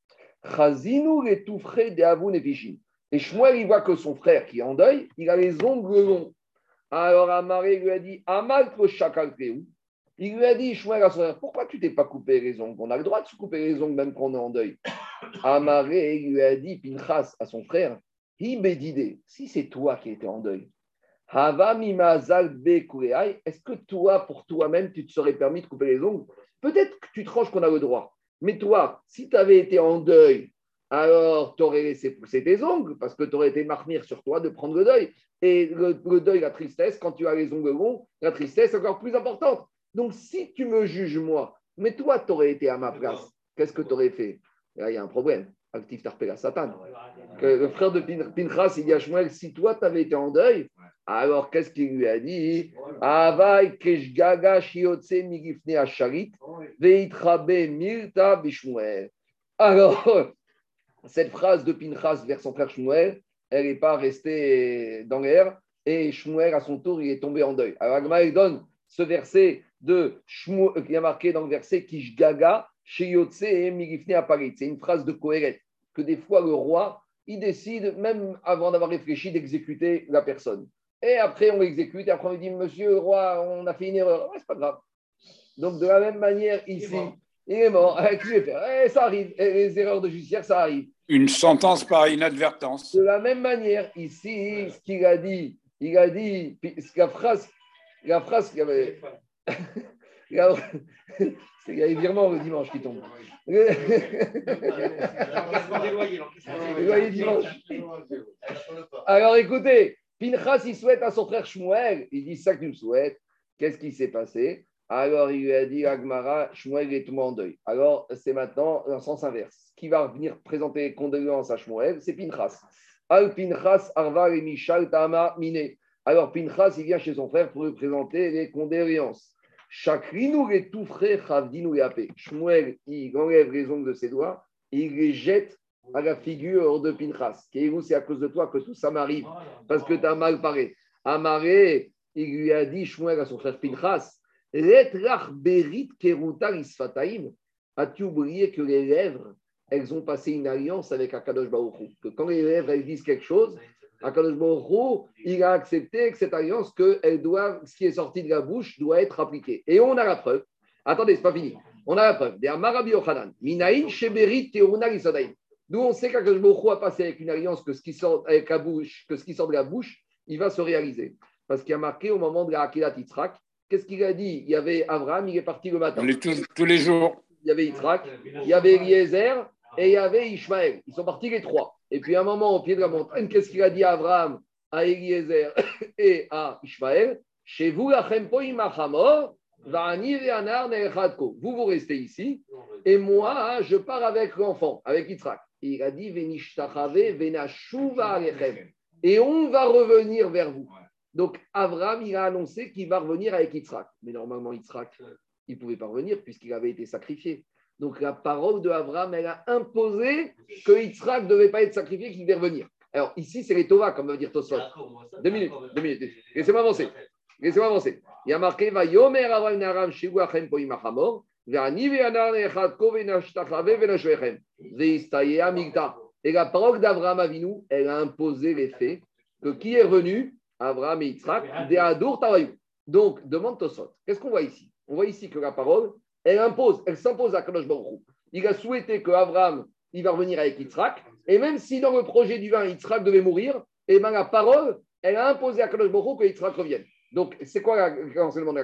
Chazinu frais de et. Et Shmuel, il voit que son frère qui est en deuil, il a les ongles longs. Alors Amaré lui a dit Amal Chakal Il lui a dit, pourquoi tu t'es pas coupé les ongles? On a le droit de se couper les ongles même quand on est en deuil. Amaré lui a dit, Pinchas à son frère, Hibedide, si c'est toi qui étais en deuil, est-ce que toi, pour toi-même, tu te serais permis de couper les ongles? Peut-être que tu te ranges qu'on a le droit. Mais toi, si tu été en deuil, alors tu aurais laissé pousser tes ongles parce que tu aurais été marmire sur toi de prendre le deuil. Et le, le deuil, la tristesse, quand tu as les ongles longs, la tristesse est encore plus importante. Donc, si tu me juges, moi, mais toi, tu aurais été à ma place, qu'est-ce que tu aurais fait? Là, il y a un problème. Actif tarpé la Satan. Que le frère de Pin- Pinchas, il dit à Shmuel, si toi, tu avais été en deuil, alors qu'est-ce qu'il lui a dit? Avai keshgaga shiotse migifne asharit veitrabe milta bishmuel. Alors, cette phrase de Pinchas vers son frère Shmuel, elle n'est pas restée dans l'air et Shmuel, à son tour, il est tombé en deuil. Alors, Agma, il donne ce verset de Shmuel, qui est marqué dans le verset Kishgaga, Sheyotse et Migifne Aparit. C'est une phrase de Kohéret, que des fois le roi, il décide, même avant d'avoir réfléchi, d'exécuter la personne. Et après, on l'exécute, et après, on lui dit Monsieur le roi, on a fait une erreur. Ouais, c'est pas grave. Donc, de la même manière, ici, il est mort. Avec lui, Eh, ça arrive. Et les erreurs de judiciaire, ça arrive. Une sentence par inadvertance. De la même manière, ici, ce qu'il a dit, il a dit, la phrase, la phrase qu'il y avait. Il y a les virements le dimanche qui tombent. Dimanche. Alors écoutez, Pinchas, il souhaite à son frère Shmuel, il dit ça que tu me souhaites. Qu'est-ce qui s'est passé? Alors il lui a dit Agmara, Shmuel est tombé en deuil. Alors c'est maintenant dans le sens inverse. Qui va venir présenter les condoléances à Shmuel C'est Pinchas. Al Pinchas, Arvar et Mishal Tama Mine. Alors Pinchas, il vient chez son frère pour lui présenter les condoléances. Tout frais, Chavdinu et Apé. Shmuel, il enlève les ongles de ses doigts, il les jette à la figure de Pinchas. Kéhirou, c'est à cause de toi que tout ça m'arrive, parce que tu as mal paré. Amaré, il lui a dit, Shmuel, à son frère Pinchas, Letrach berit keruta isfataim. As-tu oublié que les lèvres, elles ont passé une alliance avec Akadosh Baruch Que quand les lèvres, elles disent quelque chose, Akadosh il a accepté que cette alliance, que elle doit, ce qui est sorti de la bouche doit être appliqué. Et on a la preuve. Attendez, c'est pas fini. On a la preuve. D'où on sait qu'Akadosh Baruch a passé avec une alliance que ce qui sort avec la bouche, que ce qui sort de la bouche, il va se réaliser. Parce qu'il a marqué au moment de la Akilat Yitzhak, qu'est-ce qu'il a dit? Il y avait Abraham, il est parti le matin. On est tous, tous les jours. Il y avait Yitzhak, il y avait Eliezer et il y avait Ishmaël. Ils sont partis les trois. Et puis à un moment, au pied de la montagne, qu'est-ce qu'il a dit à Abraham, à Eliezer et à Ishmaël? Chez vous, vous, vous restez ici, et moi, je pars avec l'enfant, avec Yitzhak. Il a dit et on va revenir vers vous. Donc, Avram, il a annoncé qu'il va revenir avec Yitzhak. Mais normalement, Yitzhak, il ne pouvait pas revenir puisqu'il avait été sacrifié. Donc, la parole de Avram, elle a imposé que Yitzhak ne devait pas être sacrifié, qu'il devait revenir. Alors, ici, c'est les Tova, comme veut dire Tosot. Deux minutes, deux minutes. Laissez-moi avancer. Laissez-moi avancer. Il y a marqué Va yomer naram shigu achem po imachamor, ve'ani ve'anar ne'echad ko ve'nashtachave ve'nashvechem. Ve'istayeh amigta. Et la parole d'Abraham Avinu, elle a imposé les faits que qui est revenu? Abraham et Yitzhak, des Adour Tawayou. Donc, demande Tosot. Qu'est-ce qu'on voit ici? On voit ici que la parole, elle impose, elle s'impose à Kadosh Baruch Il a souhaité que Abraham, il va revenir avec Yitzhak, et même si dans le projet divin, Yitzhak devait mourir, et eh bien la parole, elle a imposé à Kadosh Baruch que Yitzhak revienne. Donc, c'est quoi l'enseignement de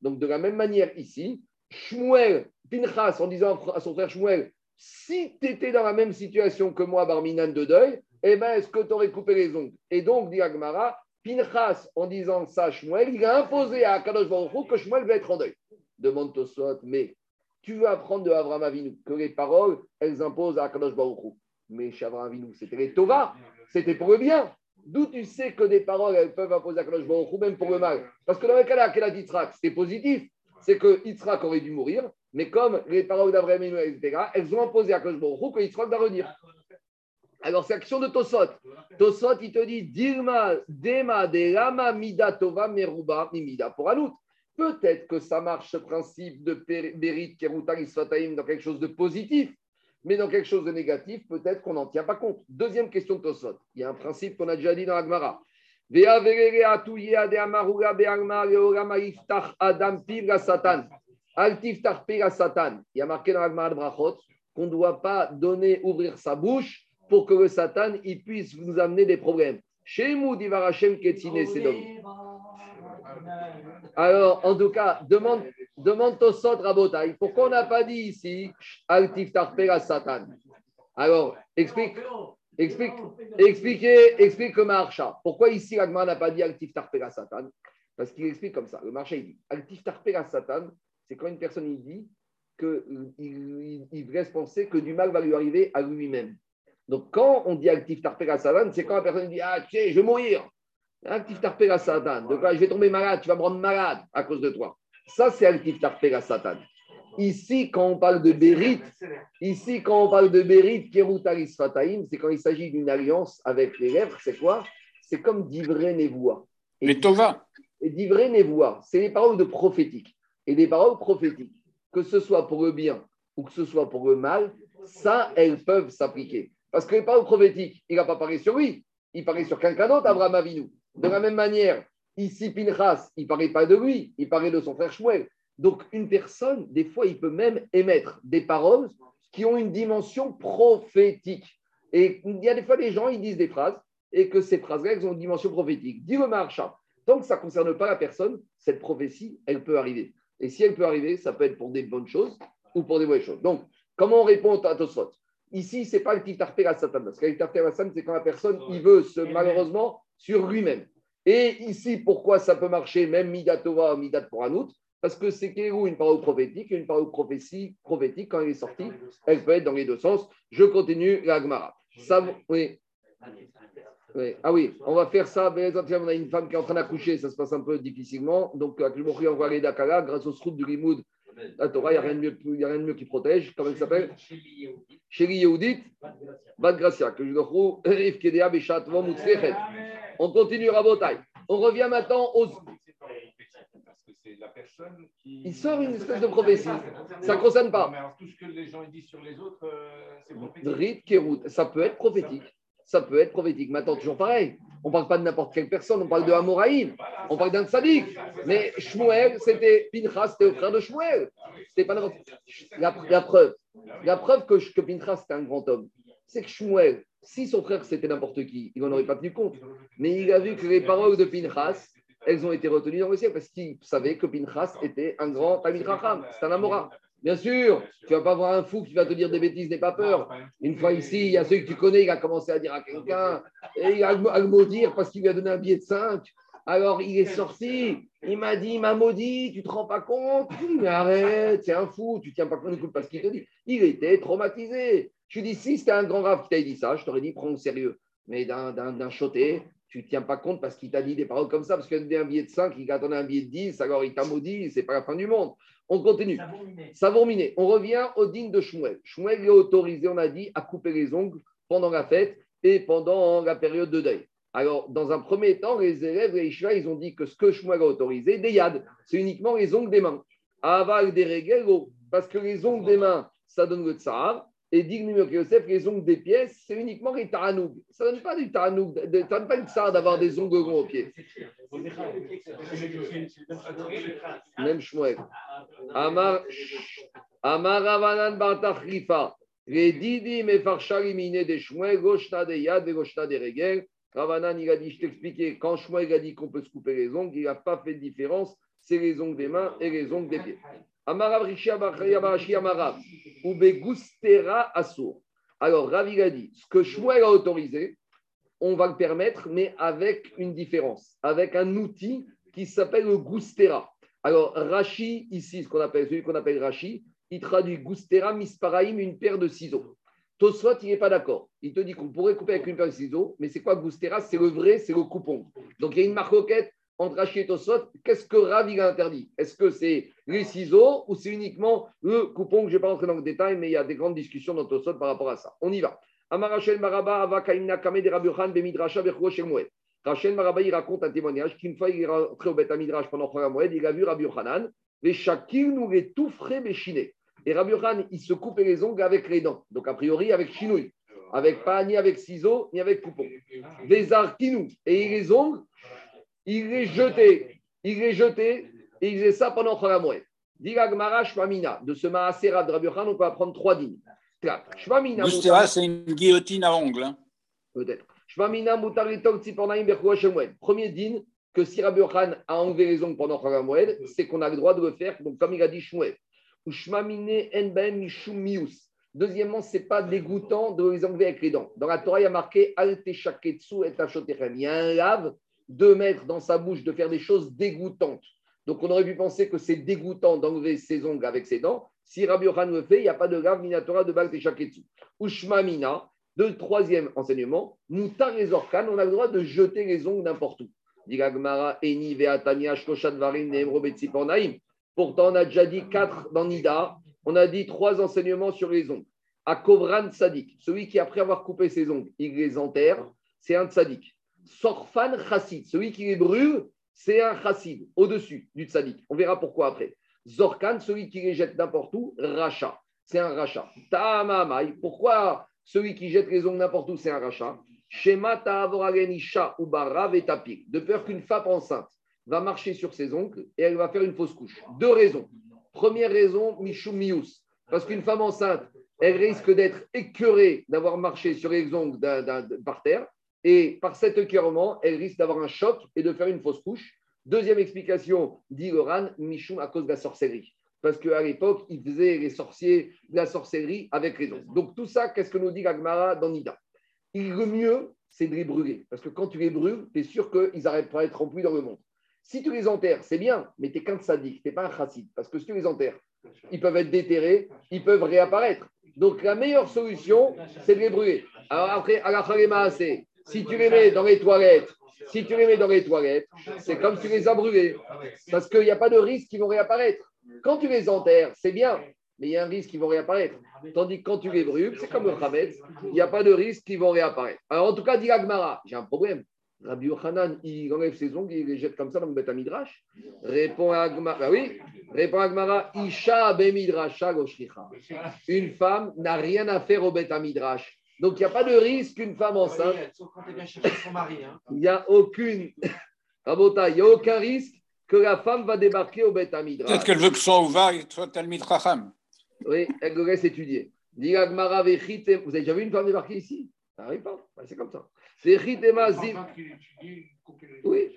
Donc, de la même manière ici, Shmuel, Pinchas, en disant à son frère Shmuel, si tu étais dans la même situation que moi, Barminan de deuil, eh bien, est-ce que tu aurais coupé les ongles? Et donc, dit Agmara, Pinchas, en disant ça à Shmuel, il a imposé à Kadosh Baruch que Shmuel va être en deuil. Demande Tosot, mais tu veux apprendre de Abraham Avinu que les paroles, elles imposent à Kadosh Baruch Mais chez Abraham Avinu, c'était les Tova, c'était pour le bien. D'où tu sais que des paroles, elles peuvent imposer à Kadosh Baruch même pour le mal? Parce que dans le cas qu'elle a c'était positif. C'est que Yitzhak aurait dû mourir, mais comme les paroles d'Abraham Avinu, etc., elles ont imposé à Kadosh Baruch que Yitzhak va revenir. Alors, c'est l'action de Tosot. Tosot, il te dit Dilma, Dema, de Lama, Mida, Tova, Meruba, Mimida, pour Anout. Peut-être que ça marche ce principe de Berit, Keruta, Isfataim dans quelque chose de positif, mais dans quelque chose de négatif, peut-être qu'on n'en tient pas compte. Deuxième question de Tosot. Il y a un principe qu'on a déjà dit dans la Gemara. Satan. Il y a marqué dans la Gemara de Brachot qu'on ne doit pas donner, ouvrir sa bouche pour que le Satan il puisse vous amener des problèmes. Chez Divarachem Ketine Sedom. Alors, en tout cas, demande, demande Tosot Rabotai. Pourquoi on n'a pas dit ici Altif Tarpera Satan Alors, explique. Explique, expliquez, explique le marcha. Pourquoi ici l'Agma n'a pas dit Altif Tarpera Satan Parce qu'il explique comme ça. Le marcha, il dit Altif Tarpera Satan, c'est quand une personne il dit qu'il il, il reste penser que du mal va lui arriver à lui-même. Donc, quand on dit actif tarpera satan, c'est quand la personne dit Ah, tu sais, je vais mourir. Actif tarpera satan. Donc je vais tomber malade, tu vas me rendre malade à cause de toi. Ça, c'est actif tarpera satan. Ici, quand on parle de Bérit, ici, quand on parle de Bérit, Kerutaris Fataim, c'est quand il s'agit d'une alliance avec les lèvres, c'est quoi? C'est comme d'Ivré Nevoa. Les Tova. Et d'Ivré Nevoa, c'est les paroles de prophétiques. Et des paroles prophétiques, que ce soit pour le bien ou que ce soit pour le mal, ça, elles peuvent s'appliquer. Parce que les paroles prophétiques, il n'a pas parlé sur lui, il parlait sur quelqu'un d'autre, Abraham Avinu. De la même manière, ici, Pinchas, il ne parlait pas de lui, il parlait de son frère Shmuel. Donc, une personne, des fois, il peut même émettre des paroles qui ont une dimension prophétique. Et il y a des fois, des gens, ils disent des phrases et que ces phrases-là, elles ont une dimension prophétique. Dis le marcha. Tant que ça ne concerne pas la personne, cette prophétie, elle peut arriver. Et si elle peut arriver, ça peut être pour des bonnes choses ou pour des mauvaises choses. Donc, comment on répond à Tosfot Ici, ce n'est pas le tiftarper à Satan. Parce que le tiftarper à Satan, c'est quand la personne, il veut se, malheureusement, sur lui-même. Et ici, pourquoi ça peut marcher, même Midatova, Midat pour un autre Parce que c'est une parole prophétique, et une parole prophétie, prophétique, quand elle est sortie, elle peut être dans les deux sens. Je continue la Gemara. Ça, oui. Ah oui, on va faire ça. On a une femme qui est en train d'accoucher, ça se passe un peu difficilement. Donc, je envoie les Dakara grâce au srout du Limoud la Torah, il n'y a, rien de mieux qui protège. Comment elle s'appelle Chéri Yehudit, Bad Gracia. Que je On continue Rabotai. On revient maintenant aux. Il sort une espèce de prophétie. Ça ne concerne pas. tout ce que les gens disent sur les autres, euh, c'est prophétique. Ça peut être prophétique ça peut être prophétique. Maintenant, toujours pareil. On ne parle pas de n'importe quelle personne, on parle de Amoraïm, on parle d'un sadique. Mais Shmuel, c'était Pinchas, c'était le frère de Shmuel. C'était pas la, la, preuve. La preuve que, que Pinchas, c'était un grand homme. C'est que Shmuel, si son frère c'était n'importe qui, il n'en aurait pas tenu compte. Mais il a vu que les paroles de Pinchas, elles ont été retenues dans le ciel parce qu'il savait que Pinchas était un grand Tamid Racham, c'est un Amora. Bien sûr, tu vas pas voir un fou qui va te dire des bêtises, n'aie pas peur. Une fois ici, il y a celui que tu connais, il a commencé à dire à quelqu'un, et il a à le maudire parce qu'il lui a donné un billet de 5. Alors il est sorti, il m'a dit, il m'a maudit, tu te rends pas compte? Mais arrête, c'est un fou, tu tiens pas compte, n'écoute pas ce qu'il te dit. Il était traumatisé. Je lui dis, si c'était un grand rave qui t'a dit ça, je t'aurais dit, prends au sérieux. Mais d'un choté, tu ne tiens pas compte parce qu'il t'a dit des paroles comme ça, parce qu'il a donné un billet de 5, il a donné un billet de 10, alors il t'a maudit, c'est pas la fin du monde. On continue. Savon miné. On revient au digne de Shmuel. Shmuel est autorisé, on a dit, à couper les ongles pendant la fête et pendant la période de deuil. Alors, dans un premier temps, les élèves, les Ishva, ils ont dit que ce que Shmuel a autorisé, des yad, c'est uniquement les ongles des mains. Aval des régelo, parce que les ongles des mains, ça donne le tsar, et dit Yosef, les ongles des pieds, c'est uniquement les taranoug. Ça ne donne pas du taranoug, ça ne donne pas une tsar d'avoir des ongles longs aux pieds. Même Shmuel. Amar, Amar Ravanan Bartachrifa. Les didi mefarshalimine de Shmuel, goshna de yad, goshna de regel. Ravanan, il a dit, je t'expliquais, quand Shmuel a dit qu'on peut se couper les ongles, il n'a pas fait de différence, c'est les ongles des mains et les ongles des pieds. Amarav Amarav, Assour. Alors, Ravi a dit, ce que Shmuel a autorisé, on va le permettre, mais avec une différence, avec un outil qui s'appelle le Gustera. Alors, Rashi, ici, ce qu'on appelle, celui qu'on appelle Rashi, il traduit Gustera Misparaim, une paire de ciseaux. Tosfot, il n'est pas d'accord. Il te dit qu'on pourrait couper avec une paire de ciseaux, mais c'est quoi Gustera? C'est le vrai, c'est le coupon. Donc, il y a une marcoquette entre Rashi et Tosfot. Qu'est-ce que Rav a interdit? Est-ce que c'est les ciseaux ou c'est uniquement le coupon que je ne vais pas rentrer dans le détail, mais il y a des grandes discussions dans Tosfot par rapport à ça. On y va. Amarachel Maraba. Rachel Maraba, il raconte un témoignage qu'une fois il est rentré au Beth Midrash pendant Moed, il a vu Rabbi Yochanan, les Shakir nous les tout frais béchinés. Et Rabbi Yochanan, il se coupait les ongles avec les dents. Donc, a priori, avec chinouille. Avec pas ni avec ciseaux, ni avec coupon. Des arquinou. Et les ongles, il les jetait. Il les jetait et il faisait ça pendant Moed. Diragmara Shmamina. De ce Maasera de Rabbi on peut apprendre trois dînes. Shmamina. c'est une guillotine à ongles. Hein. Peut-être. Premier din que si Rabbi Yochanan a enlevé les ongles pendant Moed, c'est qu'on a le droit de le faire, donc comme il a dit Shmuel. Deuxièmement, ce n'est pas dégoûtant de les enlever avec les dents. Dans la Torah, il y a marqué Alte Shaketsu et Il y a un lave de mettre dans sa bouche, de faire des choses dégoûtantes. Donc on aurait pu penser que c'est dégoûtant d'enlever ses ongles avec ses dents. Si Rabbi Yochanan le fait, il n'y a pas de lave minatora de Balte Shaketsu. Ushmamina, de troisième enseignement, Moutar et Zorkan, on a le droit de jeter les ongles n'importe où. Pourtant, on a déjà dit quatre dans Nida. On a dit trois enseignements sur les ongles. À Kovran Sadik, celui qui, après avoir coupé ses ongles, il les enterre, c'est un Tzadik. Sorfan Chassid, celui qui les brûle, c'est un Chassid, au-dessus du Tzadik. On verra pourquoi après. Zorkan, celui qui les jette n'importe où, Racha, c'est un Racha. Tamamai, pourquoi celui qui jette les ongles n'importe où, c'est un rachat. Shema ou De peur qu'une femme enceinte va marcher sur ses ongles et elle va faire une fausse couche. Deux raisons. Première raison, Mishum Mius. Parce qu'une femme enceinte, elle risque d'être écœurée d'avoir marché sur les ongles par terre. Et par cet écœurement, elle risque d'avoir un choc et de faire une fausse couche. Deuxième explication, dit Loran, Michum à cause de la sorcellerie parce qu'à l'époque, ils faisaient les sorciers la sorcellerie avec ongles. Donc tout ça, qu'est-ce que nous dit Gagmara dans Nida? Le mieux, c'est de les brûler, parce que quand tu les brûles, tu es sûr qu'ils n'arrêtent pas d'être remplis dans le monde. Si tu les enterres, c'est bien, mais tu n'es qu'un sadique, tu n'es pas un chassid, parce que si tu les enterres, ils peuvent être déterrés, ils peuvent réapparaître. Donc la meilleure solution, c'est de les brûler. Alors après, à la c'est si tu les mets dans les toilettes, si tu les mets dans les toilettes, c'est comme si tu les as brûlés, parce qu'il n'y a pas de risque qu'ils vont réapparaître. Quand tu les enterres, c'est bien, mais il y a un risque qu'ils vont réapparaître. Tandis que quand tu les brûles, c'est comme le il n'y a pas de risque qu'ils vont réapparaître. Alors en tout cas, dit Agmara, j'ai un problème. Rabbi Yochanan, il enlève ses ongles, il les jette comme ça dans le Beth Midrash. Répond Agmara, bah oui, répond Agmara, Isha. Une femme n'a rien à faire au Beth Midrash. Donc il n'y a pas de risque qu'une femme enceinte. Hein. Il n'y a aucune. il n'y a aucun risque que la femme va débarquer au Beth Amidra. Peut-être qu'elle veut que son ouvert soit Talmid Chacham. Oui, elle le laisse étudier. Vous avez déjà vu une femme débarquer ici? Ça n'arrive pas. C'est comme ça. Oui.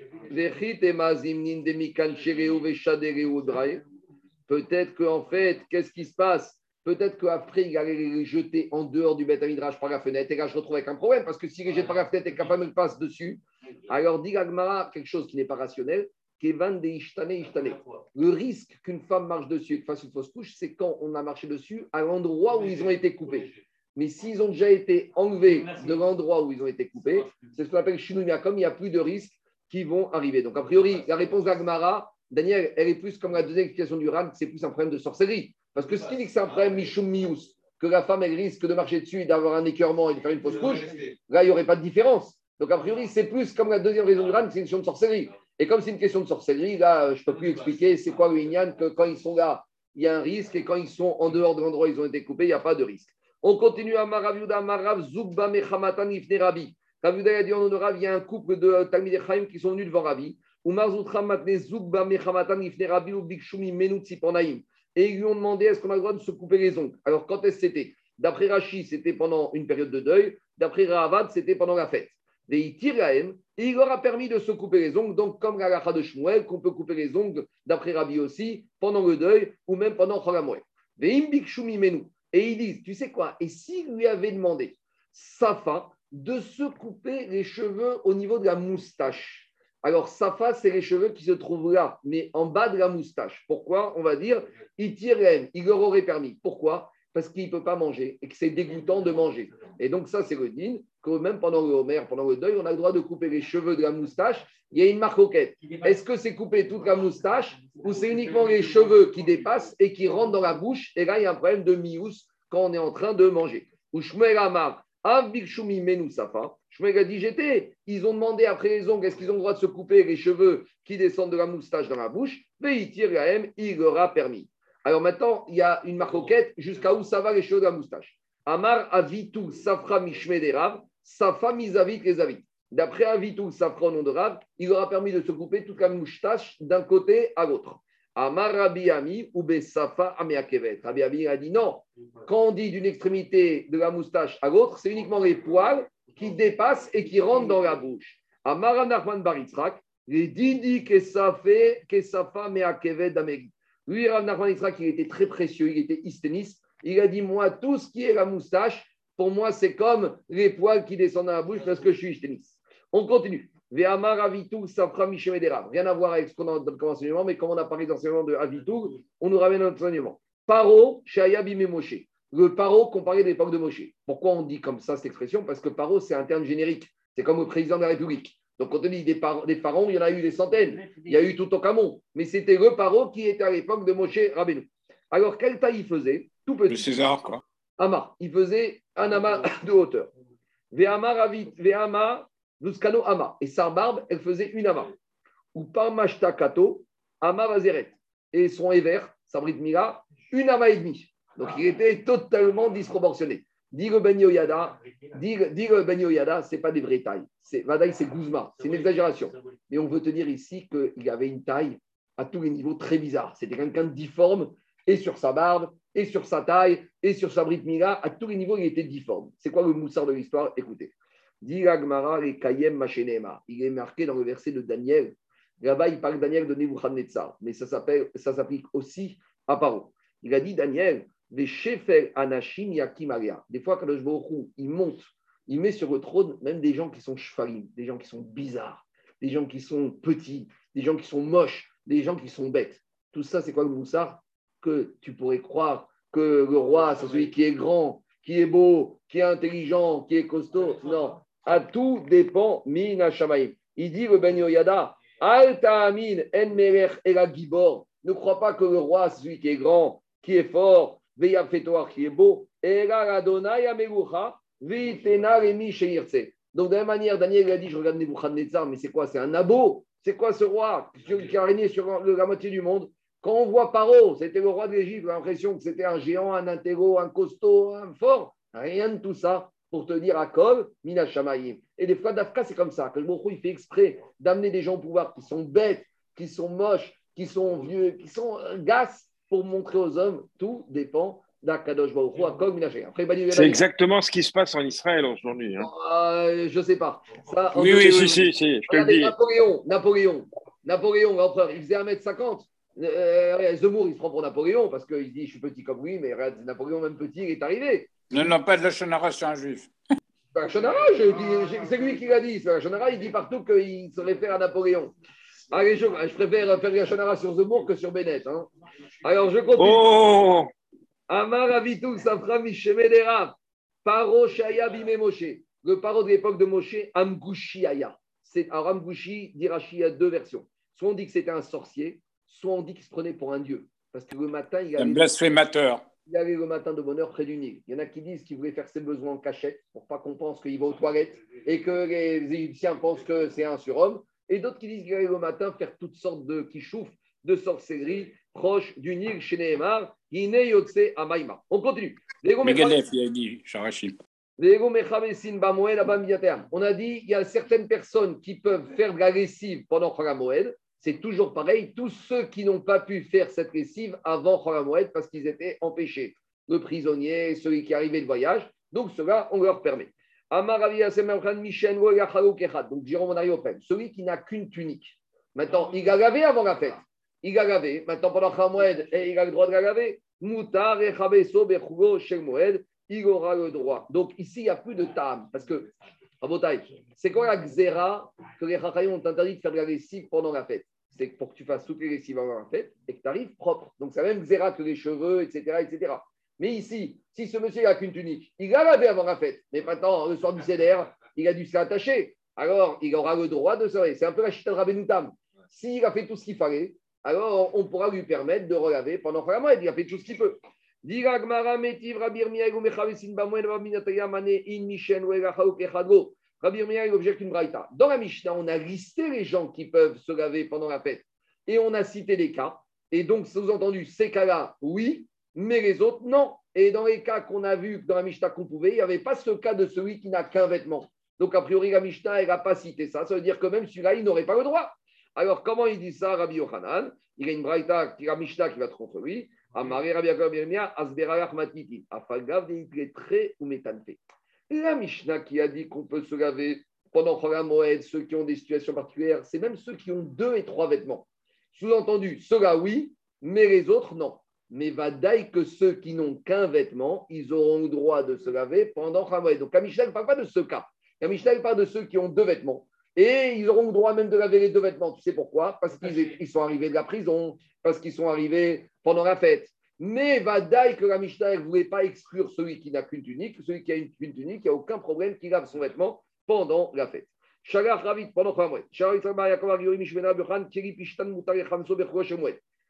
Peut-être qu'en fait, qu'est-ce qui se passe? Peut-être qu'après, il allait les jeter en dehors du Beth Midrash par la fenêtre. Et là, je retrouve avec un problème, parce que s'il les jette par la fenêtre et femme elle passe dessus, alors dit Agmara quelque chose qui n'est pas rationnel, de. Le risque qu'une femme marche dessus et fasse une fausse couche, c'est quand on a marché dessus à l'endroit où ils ont été coupés. Mais s'ils ont déjà été enlevés de l'endroit où ils ont été coupés, c'est ce qu'on appelle Shinounia, comme il n'y a plus de risques qui vont arriver. Donc, a priori, la réponse d'Agmara, Daniel, elle est plus comme la deuxième explication du Ran, c'est plus un problème de sorcellerie. Parce que ce qui dit que c'est un problème Mishum Mius, que la femme, risque de marcher dessus et d'avoir un écœurement et de faire une fausse couche, là, il n'y aurait pas de différence. Donc, a priori, c'est plus comme la deuxième raison du Ran, c'est une question de sorcellerie. Et comme c'est une question de sorcellerie, là, je ne peux plus expliquer c'est quoi le Inyan, que quand ils sont là, il y a un risque, et quand ils sont en dehors de l'endroit où ils ont été coupés, il n'y a pas de risque. On continue à Maraviuda, Marav, Zugba, Mechamatan, Ifne Rabi. A dit en Rav, il y a un couple de Talmidei Chaim qui sont venus devant Ravi. Umar Zutra, Matne, Zugba, Mechamatan, Ifne Rabi, ou Bikshumi, Menut, Sipanaim. Et ils lui ont demandé est-ce qu'on a le droit de se couper les ongles? Alors, quand est-ce que c'était? D'après Rashi, c'était pendant une période de deuil. D'après Ravad, c'était pendant la fête. Et il tire la haine, et il leur a permis de se couper les ongles, donc comme la lacha de Shmuel, qu'on peut couper les ongles, d'après Rabbi aussi, pendant le deuil, ou même pendant Cholamoel. Et ils disent, tu sais quoi? Et s'il lui avait demandé, Safa, de se couper les cheveux au niveau de la moustache alors, Safa, c'est les cheveux qui se trouvent là, mais en bas de la moustache. Pourquoi On va dire, il tire il leur aurait permis. Pourquoi Parce qu'il ne peut pas manger et que c'est dégoûtant de manger. Et donc, ça, c'est le din, que même pendant le pendant le deuil, on a le droit de couper les cheveux de la moustache. Il y a une marque auquête. Est-ce que c'est couper toute la moustache ou c'est uniquement les cheveux qui dépassent et qui rentrent dans la bouche Et là, il y a un problème de mious quand on est en train de manger. Ou Amar, Safa. Shmuel a dit j'étais. Ils ont demandé après les ongles, est-ce qu'ils ont le droit de se couper les cheveux qui descendent de la moustache dans la bouche? Veitir Gahem, il leur a permis. Alors maintenant, il y a une marcoquette jusqu'à où ça va les cheveux de la moustache? Amar Avitu Safra Mishme des Rav, Safa Mizavit les Avit. D'après Avitu Safra au nom de Rav, il leur a permis de se couper toute la moustache d'un côté à l'autre. Amar Rabbi Ami ou Safa Ameakevet. Rabbi Ami a dit non. Quand on dit d'une extrémité de la moustache à l'autre, c'est uniquement les poils qui dépassent et qui rentrent dans la bouche. Amar Nachman Baritzrak, les didi que ça fait, que ça fait Meakevet d'Amérique. Lui, Rav Nachman Baritzrak, il était très précieux, il était hysténiste. Il a dit moi, tout ce qui est la moustache, pour moi, c'est comme les poils qui descendent dans la bouche parce que je suis hystéliste. On continue. Ve'amar Avitou Safra Michem Edera. Rien à voir avec ce qu'on a comme enseignement, mais comme on a parlé d'enseignement de Avitou, on nous ramène notre enseignement. Paro, Shaya Bime Moshe. Le paro comparé de l'époque de Moshe. Pourquoi on dit comme ça cette expression? Parce que paro, c'est un terme générique. C'est comme le président de la République. Donc, quand on dit des, par- des pharaons, il y en a eu des centaines. Il y a eu tout au Camon. Mais c'était le paro qui était à l'époque de Moshe Rabbeinu. Alors, quelle taille il faisait? Tout Le petit. César, quoi. Ama. Il faisait un ama de hauteur. Ve'ama luskano ama. Et sa barbe, elle faisait une ama. Ou parmashta kato, ama vazeret. Et son éver, sa bride mila, une ama et demie. Donc il était totalement disproportionné. Dit le Ben Yoyada, le Ben ce n'est pas des vraies tailles. C'est, Vadaï, c'est Guzma, c'est une exagération. Mais on veut te dire ici qu'il avait une taille à tous les niveaux très bizarre. C'était quelqu'un de difforme, et sur sa barbe, et sur sa taille, et sur sa brite mila. À tous les niveaux, il était difforme. C'est quoi le moussard de l'histoire? Écoutez. Machenema. Il est marqué dans le verset de Daniel. Là-bas, il parle Daniel de Nebuchadnezzar, mais ça, s'applique aussi à Paro. Il a dit Daniel, des Shefer Anashim Yakimaria. Des fois, quand le il monte, il met sur le trône même des gens qui sont chevalim, des gens qui sont bizarres, des gens qui sont petits, des gens qui sont moches, des gens qui sont bêtes. Tout ça, c'est quoi le moussard Que tu pourrais croire que le roi, c'est celui qui est grand, qui est beau, qui est intelligent, qui est costaud. Non, à tout dépend Mina Shamaim. Il dit le Ben Yoyada, Alta Amin En Melech Gibor. Ne crois pas que le roi, celui qui est grand, qui est fort, Veya Fetoar, qui est beau. Ela Amelucha, Vitena Remi. Donc, de la même manière, Daniel a dit Je regarde Nebuchadnezzar, mais c'est quoi? C'est un abo C'est quoi ce roi qui a régné sur la moitié du monde? Quand on voit Paro, c'était le roi de l'Égypte, l'impression que c'était un géant, un intéro, un costaud, un fort. Rien de tout ça pour te dire à Kol, Mina Shamayim. Et des fois, d'Afka, c'est comme ça. Que le il fait exprès d'amener des gens au pouvoir qui sont bêtes, qui sont moches, qui sont vieux, qui sont euh, gasses pour montrer aux hommes. Tout dépend C'est exactement ce qui se passe en Israël aujourd'hui. Hein. Euh, je sais pas. Ça, Oui, oui, Si, si, si, je te le Regardez, dis. Napoléon, Napoléon, Napoléon, l'empereur, il faisait 1m50. Euh, Zemmour, il se prend pour Napoléon parce qu'il se dit Je suis petit comme lui, mais Napoléon, même petit, il est arrivé. Non, non, pas de la Shonara, c'est un juif. C'est un Shonara, c'est lui qui l'a dit. Un Shonara, il dit partout qu'il se réfère à Napoléon. Allez, je, je préfère faire la Shonara sur Zemmour que sur Bennett. hein. Alors, je continue. Oh Amar Avitou Safra Mishemedera, Paro Shaya Bime Moshe. Le paro de l'époque de Moshe, Amgushi Aya. C'est alors Amgushi, dit Rashi, il y a deux versions. Soit on dit que c'était un sorcier, soit on dit qu'il se prenait pour un dieu. Parce que le matin, il Un allait, blasphémateur. Il allait le matin de bonheur près du Nil. Il y en a qui disent qu'il voulait faire ses besoins en cachette pour pas qu'on pense qu'il va aux toilettes et que les Égyptiens pensent que c'est un surhomme. Et d'autres qui disent qu'il allait le matin faire toutes sortes de kichouf, de sorcellerie proche du Nil chez Nehemar. On continue. On a dit il y a certaines personnes qui peuvent faire de la lessive pendant Moed. C'est toujours pareil. Tous ceux qui n'ont pas pu faire cette lessive avant Moed parce qu'ils étaient empêchés. Le prisonnier, celui qui arrivait de voyage. Donc, cela, on leur permet. Kechad. Donc, Jérôme, on arrive au. Celui qui n'a qu'une tunique. Maintenant, il a avant la fête. Il a lavé. Maintenant, pendant et il a le droit de la. Moutar et Chabeso. Il aura le droit. Donc, ici, il n'y a plus de tam. Parce que, Rabotai, c'est quoi la xéra que les Chachayim ont interdit de faire de la lessive pendant la fête C'est pour que tu fasses toutes les lessives avant la fête et que tu arrives propre. Donc, la même xéra que les cheveux, etc. etc. Mais ici, si ce monsieur n'a qu'une tunique, il a lavé avant la fête, mais maintenant, le soir du CDR, il a dû s'attacher. Alors, il aura le droit de se laver. C'est un peu la chita de Rabbenoutam. S'il a fait tout ce qu'il fallait, alors on pourra lui permettre de relaver pendant la moed. Il a fait tout ce qu'il peut. Kechadgo. Rabir Miyago objecte une braïta. Dans la Mishnah, on a listé les gens qui peuvent se laver pendant la fête et on a cité des cas. Et donc, sous-entendu, ces cas-là, oui, mais les autres, non. Et dans les cas qu'on a vus dans la Mishnah qu'on pouvait, il n'y avait pas ce cas de celui qui n'a qu'un vêtement. Donc, a priori, la Mishnah, elle n'a pas cité ça. Ça veut dire que même celui-là, il n'aurait pas le droit. Alors, comment il dit ça, Rabbi Yochanan? Il y a une braïta, Mishnah qui va être contre lui. Amaré Rabbi Asberalach Matiti, Afagav très ou. La Mishnah qui a dit qu'on peut se laver pendant Chol Moed, ceux qui ont des situations particulières, c'est même ceux qui ont deux et trois vêtements. Sous-entendu, ceux-là, oui, mais les autres, non. Mais va que ceux qui n'ont qu'un vêtement, ils auront le droit de se laver pendant Chol Moed. Donc, la Mishnah ne parle pas de ce cas. La Mishnah parle de ceux qui ont deux vêtements. Et ils auront le droit même de laver les deux vêtements. Tu sais pourquoi? Parce qu'ils ils sont arrivés de la prison, parce qu'ils sont arrivés pendant la fête. Mais Vadaï que la Mishnah ne voulait pas exclure celui qui n'a qu'une tunique, celui qui a une, tunique, il n'y a aucun problème qu'il lave son vêtement pendant la fête.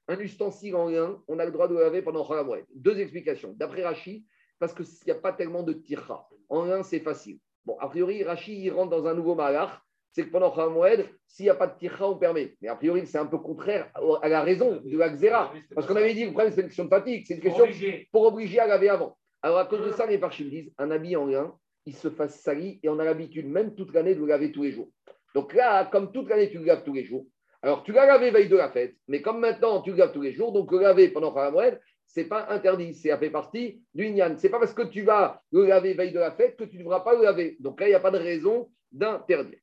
Un ustensile en lin, on a le droit de le laver pendant mois. Deux explications. D'après Rashi, parce qu'il n'y a pas tellement de tira. En lin, c'est facile. Bon, a priori, Rashi, il rentre dans un nouveau malach c'est que pendant Khamoued, s'il n'y a pas de tircha, on permet. Mais a priori, c'est un peu contraire à la raison de la xéra. Parce qu'on avait dit, le problème, c'est une question de fatigue. C'est une question pour obliger à laver avant. Alors, à cause de ça, les parchim disent, un habit en lin, il se fasse sali et on a l'habitude, même toute l'année, de le laver tous les jours. Donc là, comme toute l'année, tu le laves tous les jours. Alors, tu l'as lavé veille de la fête, mais comme maintenant, tu le laves tous les jours, donc le laver pendant Khamoued, ce n'est pas interdit, ça fait partie du Nyan. Ce n'est pas parce que tu vas le laver veille de la fête que tu ne devras pas le laver. Donc là, il n'y a pas de raison d'interdire.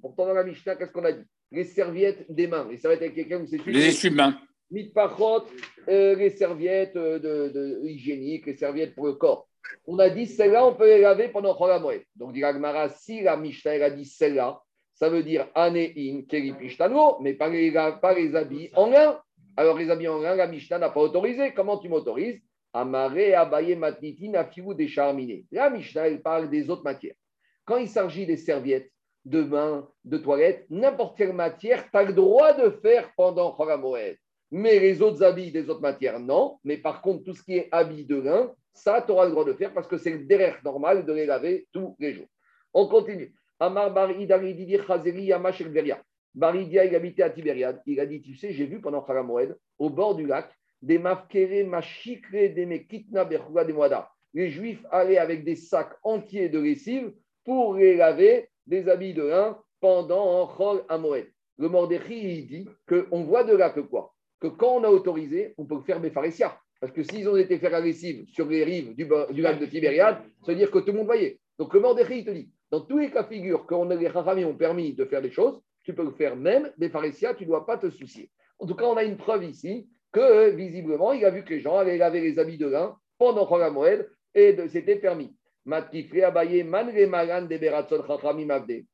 Pourtant, dans la Mishnah, qu'est-ce qu'on a dit Les serviettes des mains. Les serviettes avec quelqu'un, c'est Les essuie-mains. Mitpachot, euh, les serviettes de, de, hygiéniques, les serviettes pour le corps. On a dit celles-là, on peut les laver pendant Cholamoued. Donc, dit Gmara, si la Mishnah elle a dit celle-là, ça veut dire anein keri pishtano, mais pas les, pas les habits en lin. Alors, les habits en lin, la Mishnah n'a pas autorisé. Comment tu m'autorises Amaré, abaye, matnitin, afirou, des charminés. La Mishnah, elle parle des autres matières. Quand il s'agit des serviettes, de main, de toilette, n'importe quelle matière, tu as le droit de faire pendant Choramoed. Mais les autres habits des autres matières, non. Mais par contre, tout ce qui est habit de lin, ça, tu auras le droit de faire parce que c'est le derrière normal de les laver tous les jours. On continue. Amar Barididi Chazeri Yamash Baridia, il habitait à Tibériade. Il a dit Tu sais, j'ai vu pendant Choramoed, au bord du lac, des mafkere, machikre, des mekitna, berchouga, des moada. Les Juifs allaient avec des sacs entiers de lessive pour les laver des habits de lin pendant Chol Amoed. Le Mordechai, il dit qu'on voit de là que quoi? Que quand on a autorisé, on peut faire Befaresia. Parce que s'ils ont été faire lessive sur les rives du, du lac de Tibériade, ça veut dire que tout le monde voyait. Donc le Mordechai, il te dit, dans tous les cas de figure, a- les Chachamim ont permis de faire des choses, tu peux faire même, Befaresia, tu ne dois pas te soucier. En tout cas, on a une preuve ici que euh, visiblement, il a vu que les gens allaient laver les habits de lin pendant Chol Moed et c'était permis. Matkifre Abaye, man le malan de Beratson Chachamim Avde.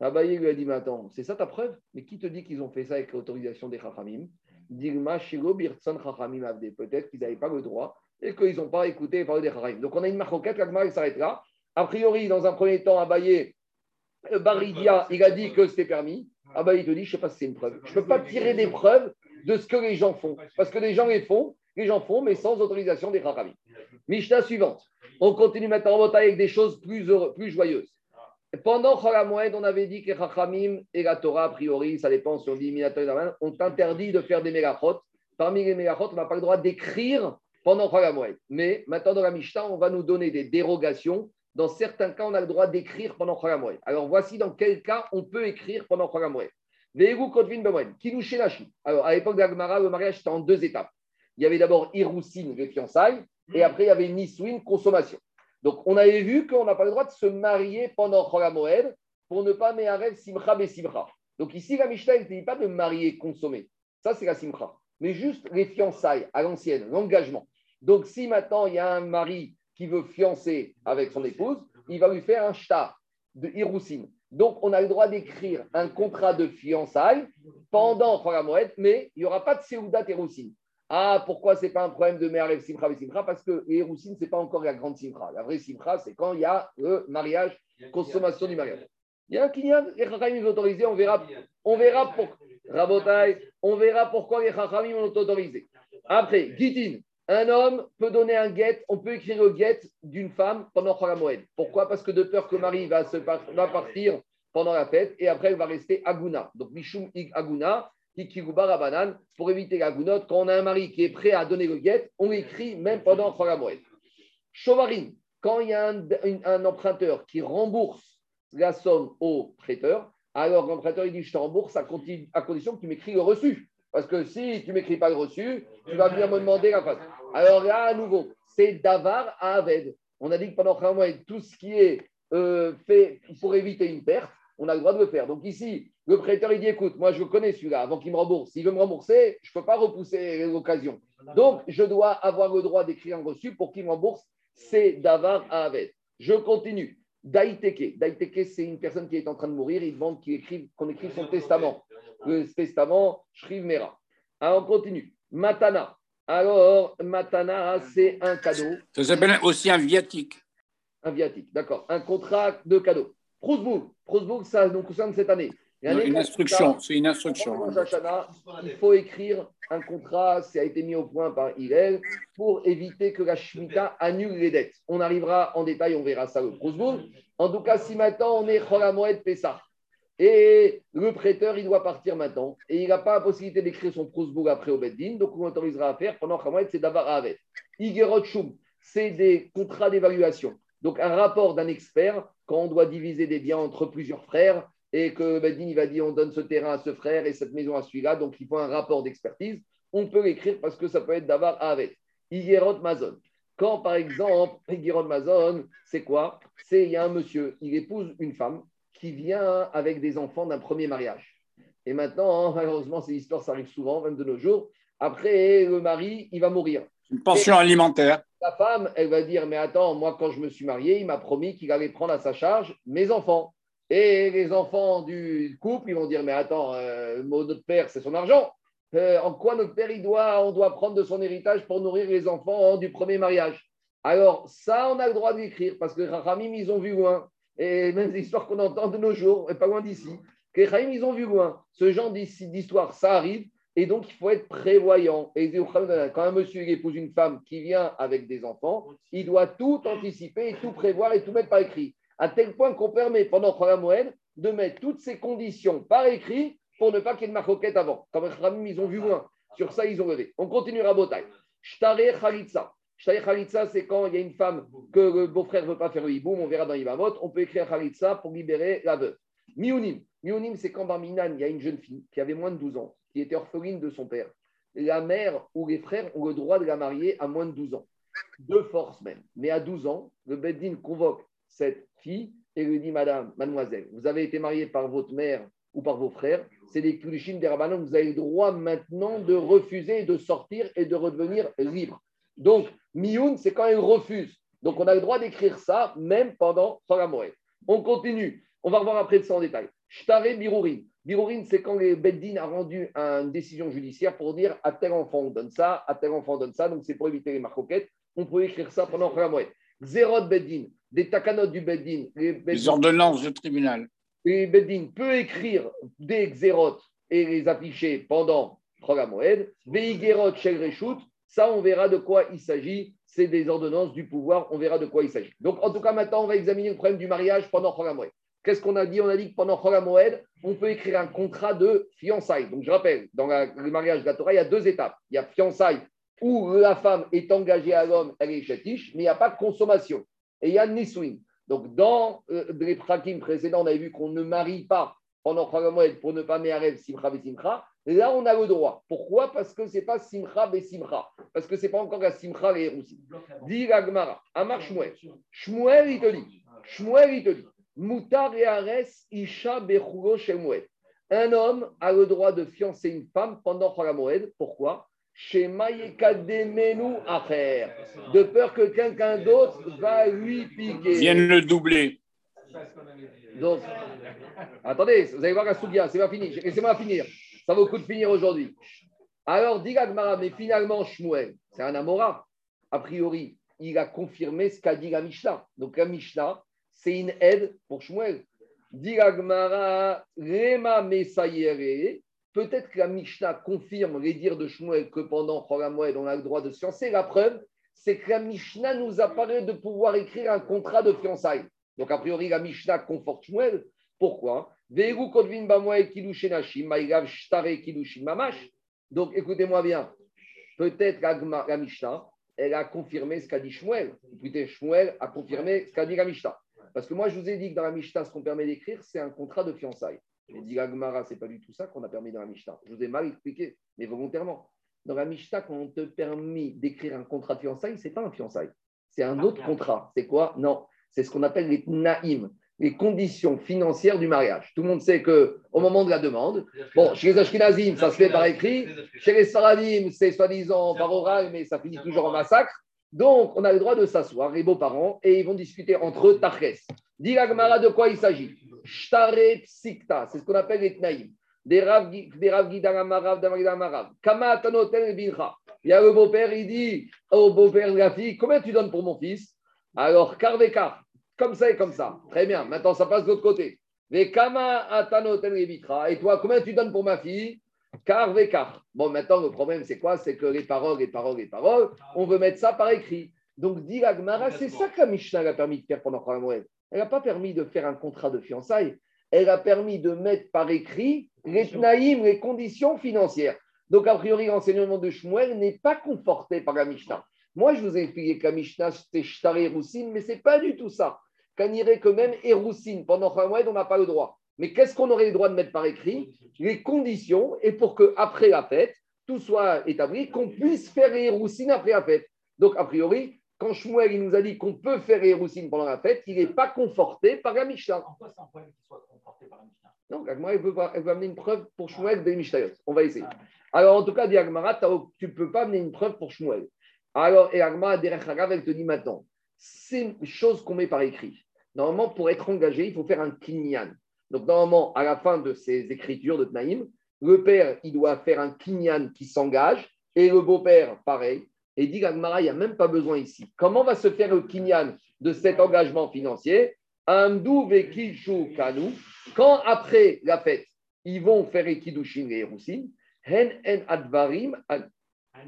Abaye lui a dit, mais attends, c'est ça ta preuve? Mais qui te dit qu'ils ont fait ça avec l'autorisation des Chachamim? Dilma Shiro Birtson Chachamim Avde. Peut-être qu'ils n'avaient pas le droit et qu'ils n'ont pas écouté les paroles des Chachamim. Donc on a une marquette, la s'arrête là. A priori, dans un premier temps, Abaye, euh, Baridia, il a dit que c'était permis. Abaye il te dit, je ne sais pas si c'est une preuve. Je ne peux pas tirer des preuves de ce que les gens font. Parce que les gens les font, les gens font, mais sans autorisation des Chachamim. Mishnah suivante. On continue maintenant en avec des choses plus, heureux- plus joyeuses. Pendant Moed, on avait dit que Chachamim et la Torah, a priori, ça dépend si on dit Minato et Daman, ont interdit de faire des mégachot. Parmi les mégachot, on n'a pas le droit d'écrire pendant Moed. Mais maintenant, dans la Mishnah, on va nous donner des dérogations. Dans certains cas, on a le droit d'écrire pendant Moed. Alors, voici dans quel cas on peut écrire pendant Moed. Alors, à l'époque d'Agmara, le mariage, c'était en deux étapes. Il y avait d'abord Iroussine, les fiançailles, et après, il y avait Niswin, consommation. Donc, on avait vu qu'on n'a pas le droit de se marier pendant Chol Moed pour ne pas méharev simcha be simcha. Donc, ici, la Mishnah, ne dit pas de marier, consommer. Ça, c'est la simcha. Mais juste les fiançailles à l'ancienne, l'engagement. Donc, si maintenant, il y a un mari qui veut fiancer avec son épouse, il va lui faire un shtar de Iroussine. Donc, on a le droit d'écrire un contrat de fiançailles pendant Chol Moed, mais il n'y aura pas de Seoudat Iroussine. Ah, pourquoi ce n'est pas un problème de Me'arev Simcha et Simcha? Parce que les Roussines, ce n'est pas encore la grande Simcha. La vraie Simcha, c'est quand il y a le mariage, consommation du mariage. Il y a un kinyan, les Chachamim ont autorisé, on verra, on verra pour Rabotai, on verra pourquoi les Chachamim ont autorisé. Après, Gitin, un homme peut donner un guet, on peut écrire le guet d'une femme pendant Moed. Pourquoi? Parce que de peur que Marie va, se va partir pendant la fête et après elle va rester Aguna. Donc, Mishum Ig Aguna, Rabanan, pour éviter la gounotte, quand on a un mari qui est prêt à donner le guet, on écrit même pendant Chol Moed. Chovarin, quand il y a un, un- un emprunteur qui rembourse la somme au prêteur, alors l'emprunteur il dit je te rembourse à, condition que tu m'écris le reçu. Parce que si tu m'écris pas le reçu, tu vas venir me demander la face. Alors là, à nouveau, c'est Davar à Aved. On a dit que pendant Chol Moed, tout ce qui est euh, fait pour éviter une perte, on a le droit de le faire. Donc ici, le prêteur, il dit, écoute, moi je connais celui-là avant qu'il me rembourse. S'il veut me rembourser, je ne peux pas repousser l'occasion. Donc, je dois avoir le droit d'écrire un reçu pour qu'il me rembourse. C'est Davar à Aved. Je continue. Daiteke. Daiteke, c'est une personne qui est en train de mourir. Il demande écrive- qu'on écrive son testament. Le testament, Shriv Mera. Alors, on continue. Matana. Alors, Matana, c'est un cadeau. Ça s'appelle aussi un viatique. Un viatique, d'accord. Un contrat de cadeau. Prousbourg. Prousbourg, ça nous concerne cette année. Une instruction, c'est une instruction. Hashanah, il faut écrire un contrat, ça a été mis au point par Hillel, pour éviter que la Shemitah annule les dettes. On arrivera en détail, on verra ça le Prousbourg. En tout cas, si maintenant on est Cholamoed Pessah, et le prêteur, il doit partir maintenant, et il n'a pas la possibilité d'écrire son Prousbourg après au Beddin, donc on autorisera à faire pendant Cholamoed, c'est Davar Avet. Igerot Shum, c'est des contrats d'évaluation. Donc un rapport d'un expert, quand on doit diviser des biens entre plusieurs frères, et que Bedin il va dire on donne ce terrain à ce frère et cette maison à celui-là, donc il faut un rapport d'expertise. On peut l'écrire parce que ça peut être d'avar avec. Igerot Mazon. Quand par exemple, Igerot Mazon, c'est quoi? C'est il y a un monsieur, il épouse une femme qui vient avec des enfants d'un premier mariage. Et maintenant, malheureusement, ces histoires, ça arrive souvent, même de nos jours. Après, le mari, il va mourir. Une pension alimentaire. La femme, elle va dire, mais attends, moi, quand je me suis marié, il m'a promis qu'il allait prendre à sa charge mes enfants. Et les enfants du couple, ils vont dire, mais attends, euh, notre père, c'est son argent. Euh, en quoi notre père, doit, on doit prendre de son héritage pour nourrir les enfants du premier mariage? Alors, ça, on a le droit d'écrire, parce que les Rachamim, ils ont vu loin. Et même des histoires qu'on entend de nos jours, et pas loin d'ici, les Rachamim, ils ont vu loin. Ce genre d'hi- d'histoire, ça arrive. Et donc, il faut être prévoyant. Et quand un monsieur épouse une femme qui vient avec des enfants, il doit tout anticiper tout prévoir et tout mettre par écrit. À tel point qu'on permet, pendant la Moed, de mettre toutes ces conditions par écrit pour ne pas qu'il y ait de avant. Comme ils ont vu loin. Sur ça, ils ont levé. On continue à Botaï. Shtare Khalitsa. Shtare Khalitsa, c'est quand il y a une femme que le beau-frère ne veut pas faire le hiboum, on verra dans Ibamot. On peut écrire Khalitsa pour libérer la veuve. Miunim. Miunim, c'est quand Barminan, il y a une jeune fille qui avait moins de 12 ans, qui était orpheline de son père. la mère ou les frères ont le droit de la marier à moins de 12 ans. De force même. Mais à 12 ans, le Beddin convoque cette et lui dit Madame, mademoiselle, vous avez été mariée par votre mère ou par vos frères, c'est des Kulishin des Rabbanon, vous avez le droit maintenant de refuser, de sortir et de redevenir libre. Donc, Mioun, c'est quand elle refuse. Donc, on a le droit d'écrire ça même pendant Moed. On continue. On va revoir après de ça en détail. Shtare Birourin. Birourin, c'est quand les Beddin a rendu une décision judiciaire pour dire à tel enfant on donne ça, à tel enfant on donne ça. Donc, c'est pour éviter les marcoquettes. On peut écrire ça pendant Moed. Xérot Beddin, des takanotes du Beddin. Les, Les ordonnances du tribunal. les Beddin peut écrire des xérotes et les afficher pendant Moed. Veigerot Shel Reshut, ça, on verra de quoi il s'agit. C'est des ordonnances du pouvoir, on verra de quoi il s'agit. Donc, en tout cas, maintenant, on va examiner le problème du mariage pendant Moed. Qu'est-ce qu'on a dit? On a dit que pendant Moed, on peut écrire un contrat de fiançailles. Donc, je rappelle, dans la- le mariage de la Torah, il y a deux étapes. Il y a fiançailles où la femme est engagée à l'homme, elle est chatiche, mais il n'y a pas de consommation. Et il y a Niswin. Donc, dans euh, les prakim précédents, on avait vu qu'on ne marie pas pendant Moed pour ne pas rêve Simcha et Simcha. Là, on a le droit. Pourquoi? Parce que ce n'est pas Simcha et Simcha. Parce que ce n'est pas encore la Simcha et Roussi. Dit la Gemara, Amar Shmuel. Shmuel, il te dit. Shmuel, il te dit. Moutar et Ares, Isha Bechugo Shemoued. Un homme a le droit de fiancer une femme pendant Moed. Pourquoi? Chez Mayekademenu Acher. De peur que quelqu'un d'autre va lui piquer. Viennent le doubler. Donc, attendez, vous allez voir la Sougia, c'est pas fini. Laissez-moi finir. Ça vaut le coup de finir aujourd'hui. Alors, dit Gagmara, mais finalement, Shmuel, c'est un Amora. A priori, il a confirmé ce qu'a dit la Mishnah. Donc, la Mishnah, c'est une aide pour Shmuel. Dit Gagmara, Rema Messayere. Peut-être que la Mishnah confirme les dires de Shmuel que pendant Moed, on a le droit de se fiancer. La preuve, c'est que la Mishnah nous apparaît de pouvoir écrire un contrat de fiançailles. Donc, a priori, la Mishnah conforte Shmuel. Pourquoi? Donc, écoutez-moi bien. Peut-être la, la Mishnah, elle a confirmé ce qu'a dit Shmuel. Écoutez, Shmuel a confirmé ce qu'a dit la Mishnah. Parce que moi, je vous ai dit que dans la Mishnah, ce qu'on permet d'écrire, c'est un contrat de fiançailles. Et dit la Gemara, c'est pas du tout ça qu'on a permis dans la Mishnah. Je vous ai mal expliqué, mais volontairement. Dans la Mishnah, quand on te permet d'écrire un contrat de fiançailles, c'est pas un fiançailles. C'est un autre contrat. C'est quoi? Non, c'est ce qu'on appelle les naïm, les conditions financières du mariage. Tout le monde sait que au moment de la demande, bon, chez les Ashkenazim, ça se fait par écrit. Chez les Saradim, c'est soi-disant par oral, mais ça finit toujours en massacre. Donc, on a le droit de s'asseoir, les beaux-parents, et ils vont discuter entre eux, Tarches. Dis la Gemara de quoi il s'agit Shtare Psikta, c'est ce qu'on appelle les Tnaïm. Des Rav Gi- des Rav Gidaramarav, Damaridamarav. Kama Tanotel Bincha. Il y a le beau-père, il dit au beau-père de la fille Combien tu donnes pour mon fils? Alors, Karveka, comme ça et comme ça. Très bien, maintenant ça passe de l'autre côté. Et toi, combien tu donnes pour ma fille? Car. Bon, maintenant, le problème, c'est quoi? C'est que les paroles, les paroles, les paroles, on veut mettre ça par écrit. Donc, dit la c'est ça que la Mishnah a permis de faire pendant Moed. Elle n'a pas permis de faire un contrat de fiançailles. Elle a permis de mettre par écrit les tnaïm, les conditions financières. Donc, a priori, l'enseignement de Shmuel n'est pas conforté par la Mishnah. Moi, je vous ai expliqué que la Mishnah, c'était Shtar et Roussine, mais ce n'est pas du tout ça. Qu'on irait que même Eroussine, pendant Moed, on n'a pas le droit. Mais qu'est-ce qu'on aurait le droit de mettre par écrit? Les conditions, et pour qu'après la fête, tout soit établi, qu'on puisse faire Eroussine après la fête. Donc, a priori, quand Shmuel il nous a dit qu'on peut faire Eroussine pendant la fête, il n'est pas conforté par la Mishnah. En quoi c'est un problème qu'il soit comporté par la Mishnah? Donc, Agmara, elle pas- elle veut amener une preuve pour Shmuel des Mishnayot. On va essayer. Alors, en tout cas, dit Agmara, tu ne peux pas amener une preuve pour Shmuel. Alors, et Agmara, elle te dit maintenant, c'est une chose qu'on met par écrit. Normalement, pour être engagé, il faut faire un kinyan. Donc, normalement, à la fin de ces écritures de Tnaïm, le père, il doit faire un kinyan qui s'engage, et le beau-père, pareil. Et dit Agmara, il n'y a même pas besoin ici. Comment va se faire le kinyan de cet engagement financier? Amdou vekishu kanu. Quand après la fête, ils vont faire Ekidushin et Erusin, hen en advarim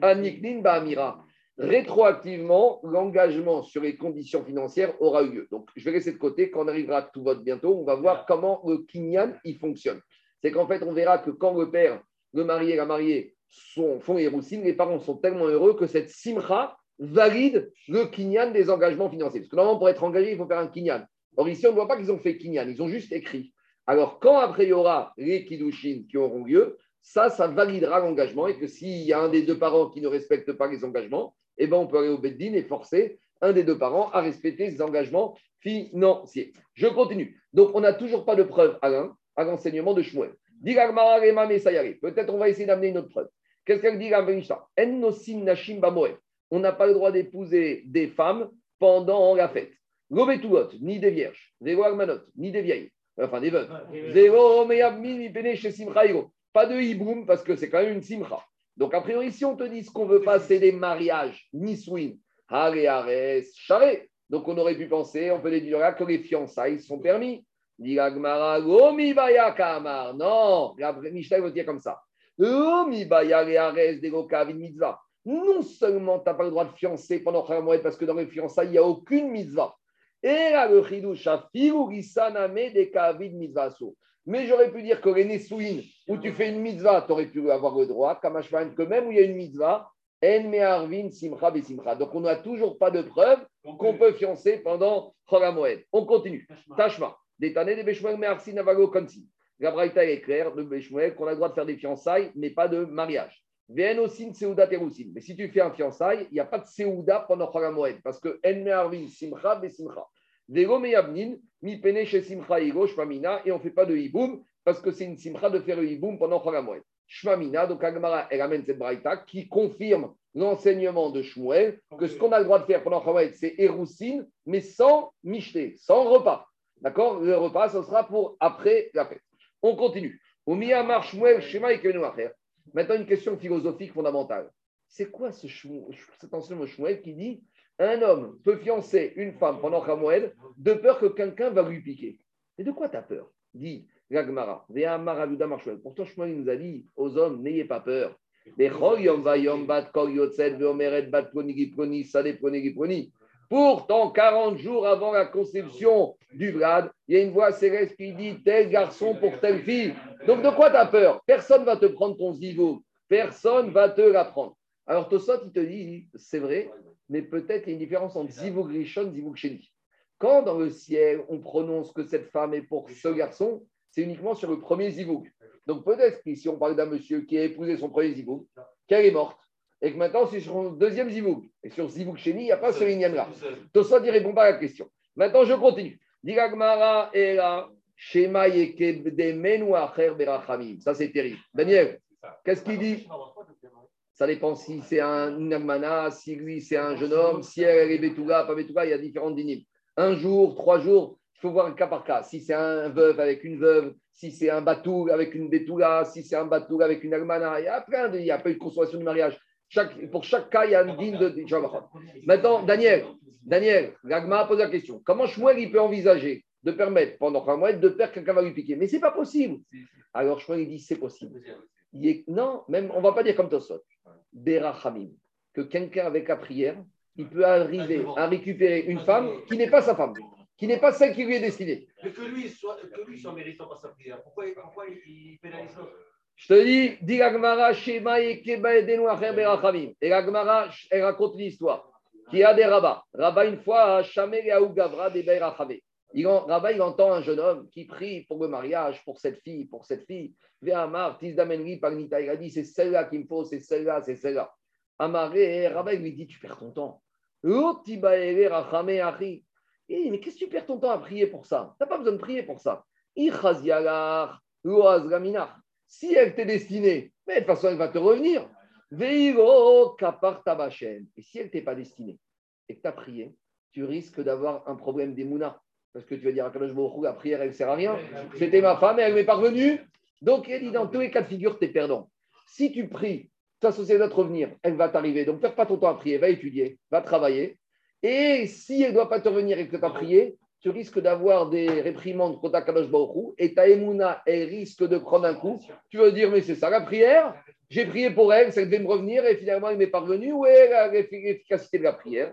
aniknin ba'amira. Rétroactivement, l'engagement sur les conditions financières aura eu lieu. Donc, je vais laisser de côté. Quand on arrivera à tout vote bientôt, on va voir comment le kinyan il fonctionne. C'est qu'en fait, on verra que quand le père, le marié la mariée sont, font Erusin, les parents sont tellement heureux que cette simcha valide le kinyan des engagements financiers. Parce que normalement, pour être engagé, il faut faire un kinyan. Or, ici, on ne voit pas qu'ils ont fait kinyan, ils ont juste écrit. Alors, quand après il y aura les kiddushin qui auront lieu, ça, ça validera l'engagement et que s'il y a un des deux parents qui ne respecte pas les engagements, eh ben, on peut aller au Beddin et forcer un des deux parents à respecter ses engagements financiers. Je continue. Donc, on n'a toujours pas de preuve, Alain, à l'enseignement de Shmuel. Peut-être on va essayer d'amener une autre preuve. Qu'est-ce qu'elle dit On n'a pas le droit d'épouser des femmes pendant la fête. ni des vierges, des ni des vieilles, enfin des veuves. Pas de hiboum parce que c'est quand même une simcha. Donc, a priori, si on te dit ce qu'on veut pas, c'est des mariages, ni swing, charé. Donc, on aurait pu penser, on peut déduire là que les fiançailles sont permis. Non, la Mishnah va dire comme ça. Non seulement tu n'as pas le droit de fiancer pendant Khamoued parce que dans les fiançailles, il n'y a aucune mitzvah. Et là, le chidouch, des kavid mitzvah mais j'aurais pu dire que les Nesouin, où tu fais une mitzvah, tu aurais pu avoir le droit, Kamashvan, que même où il y a une mitzvah, En Meharvin Simcha Besimcha. Donc on n'a toujours pas de preuve qu'on peut fiancer pendant Choramoed. On continue. Tashma. Détané de Beshmuel Meharsin Navago Kansi. La Braïta est claire de Beshmuel qu'on a le droit de faire des fiançailles, mais pas de mariage. Vn Osin Seuda Terusin. Mais si tu fais un fiançaille, il n'y a pas de Seuda pendant Choramoed, parce que En Meharvin Simcha Besimcha et on ne fait pas de hiboum parce que c'est une simcha de faire le hiboum pendant Cholamoued. Shmamina, donc Agmara, elle amène cette braïta qui confirme l'enseignement de Shmuel que ce qu'on a le droit de faire pendant Cholamoued, c'est Eroussine, mais sans michté, sans repas. D'accord Le repas, ce sera pour après la fête. On continue. Maintenant, une question philosophique fondamentale. C'est quoi ce cet de Shmuel qui dit un homme peut fiancer une femme pendant Khamoued de peur que quelqu'un va lui piquer? Et de quoi tu as peur? Dit Gagmara. Pourtant, Shmuel nous a dit aux hommes, n'ayez pas peur. Pourtant, 40 jours avant la conception du Vlad, il y a une voix céleste qui dit tel garçon pour telle fille. Donc, de quoi tu as peur? Personne ne va te prendre ton zivo. Personne ne va te l'apprendre. Alors, Tosot, il te dit c'est vrai, mais peut-être il y a une différence entre Zivug Rishon et Zivug Sheni. Quand dans le ciel, on prononce que cette femme est pour ce garçon, c'est uniquement sur le premier Zivug. Donc peut-être qu'ici, on parle d'un monsieur qui a épousé son premier Zivug, qu'elle est morte, et que maintenant, c'est sur son deuxième Zivug. Et sur Zivug Sheni, il n'y a pas ce lignan-là. Tout ça ne répond pas à la question. Maintenant, je continue. Et Shema Ça, c'est terrible. Daniel, qu'est-ce qu'il dit ça dépend si c'est un Nagmana, si lui c'est un jeune homme, si elle est Betouga, pas Betouga, il y a différentes dynimes. Un jour, trois jours, il faut voir un cas par cas. Si c'est un veuve avec une veuve, si c'est un Batoug avec une Betouga, si c'est un Batoug avec une Nagmana, il y a plein de. Il n'y a pas eu de consommation du mariage. Chaque, pour chaque cas, il y a une digne de. Maintenant, Daniel, Daniel, Gagma pose la question comment Shmuel il peut envisager de permettre pendant un mois de perdre quelqu'un va lui piquer? Mais ce n'est pas possible. Alors Shmuel il dit c'est possible. Non, même on ne va pas dire comme Tosot. Berachamim, que quelqu'un avec la prière, il peut arriver à récupérer une femme qui n'est pas sa femme, qui n'est pas celle qui lui est destinée. Mais que lui soit, que lui soit méritant par sa prière, pourquoi, pourquoi il pénalise l'autre je te dis, dit l'Agmara, Shema et Keba et. Et l'Agmara, elle raconte l'histoire. Qui a des rabbins. Rabbin, une fois, Shamel et Gavra des. Il, il entend un jeune homme qui prie pour le mariage, pour cette fille, pour cette fille. Pagnita, il a dit c'est celle-là qu'il me faut, c'est celle-là, c'est celle-là. Amaré, Rabat, lui dit tu perds ton temps. mais qu'est-ce que tu perds ton temps à prier pour ça? Tu n'as pas besoin de prier pour ça. Si elle t'est destinée, mais de toute façon, elle va te revenir. Et si elle t'est pas destinée et que tu as prié, tu risques d'avoir un problème d'émouna. Parce que tu vas dire la prière, elle ne sert à rien. C'était ma femme et elle m'est parvenue. Donc, il dit dans tous les cas de figure, tu es perdant. Si tu pries, ta société va te revenir, elle va t'arriver. Donc, perds pas ton temps à prier, va étudier, va travailler. Et si elle ne doit pas te revenir et que tu as prié, tu risques d'avoir des réprimandes contre Kadosh Baruch et ta émouna, elle risque de prendre un coup. Tu vas dire, mais c'est ça la prière? J'ai prié pour elle, ça devait me revenir et finalement, elle m'est parvenue. Où est l'efficacité de la prière?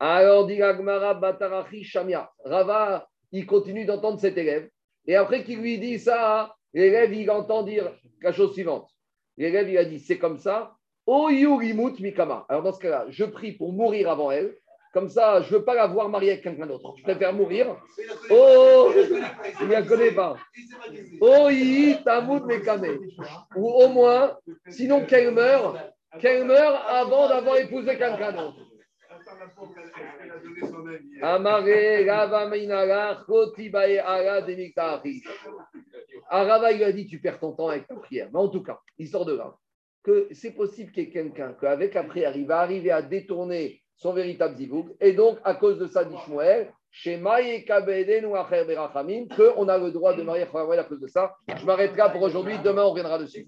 Alors, dit Agmara Batarachi Shamia. Rava, il continue d'entendre cet élève. Et après qu'il lui dit ça, l'élève, il entend dire la chose suivante. L'élève, il a dit c'est comme ça. Mikama. Alors, dans ce cas-là, je prie pour mourir avant elle. Comme ça, je ne veux pas la voir mariée avec quelqu'un d'autre. Je préfère mourir. Oh, il ne la connaît pas. Oh, il tamoud mekame. Ou au moins, sinon qu'elle meure, qu'elle meure avant d'avoir épousé quelqu'un d'autre. Amare Rava Minara Chotibae Ara Demiktahi. Arava, il a dit Tu perds ton temps avec ta prière. Mais en tout cas, sort de là que c'est possible qu'il y ait quelqu'un qu'avec la prière, il va arriver à détourner son véritable zivoug. Et donc, à cause de ça, dit Shmuel, chez qu'on a le droit de marier à cause de ça. Je m'arrête là pour aujourd'hui. Demain, on reviendra dessus.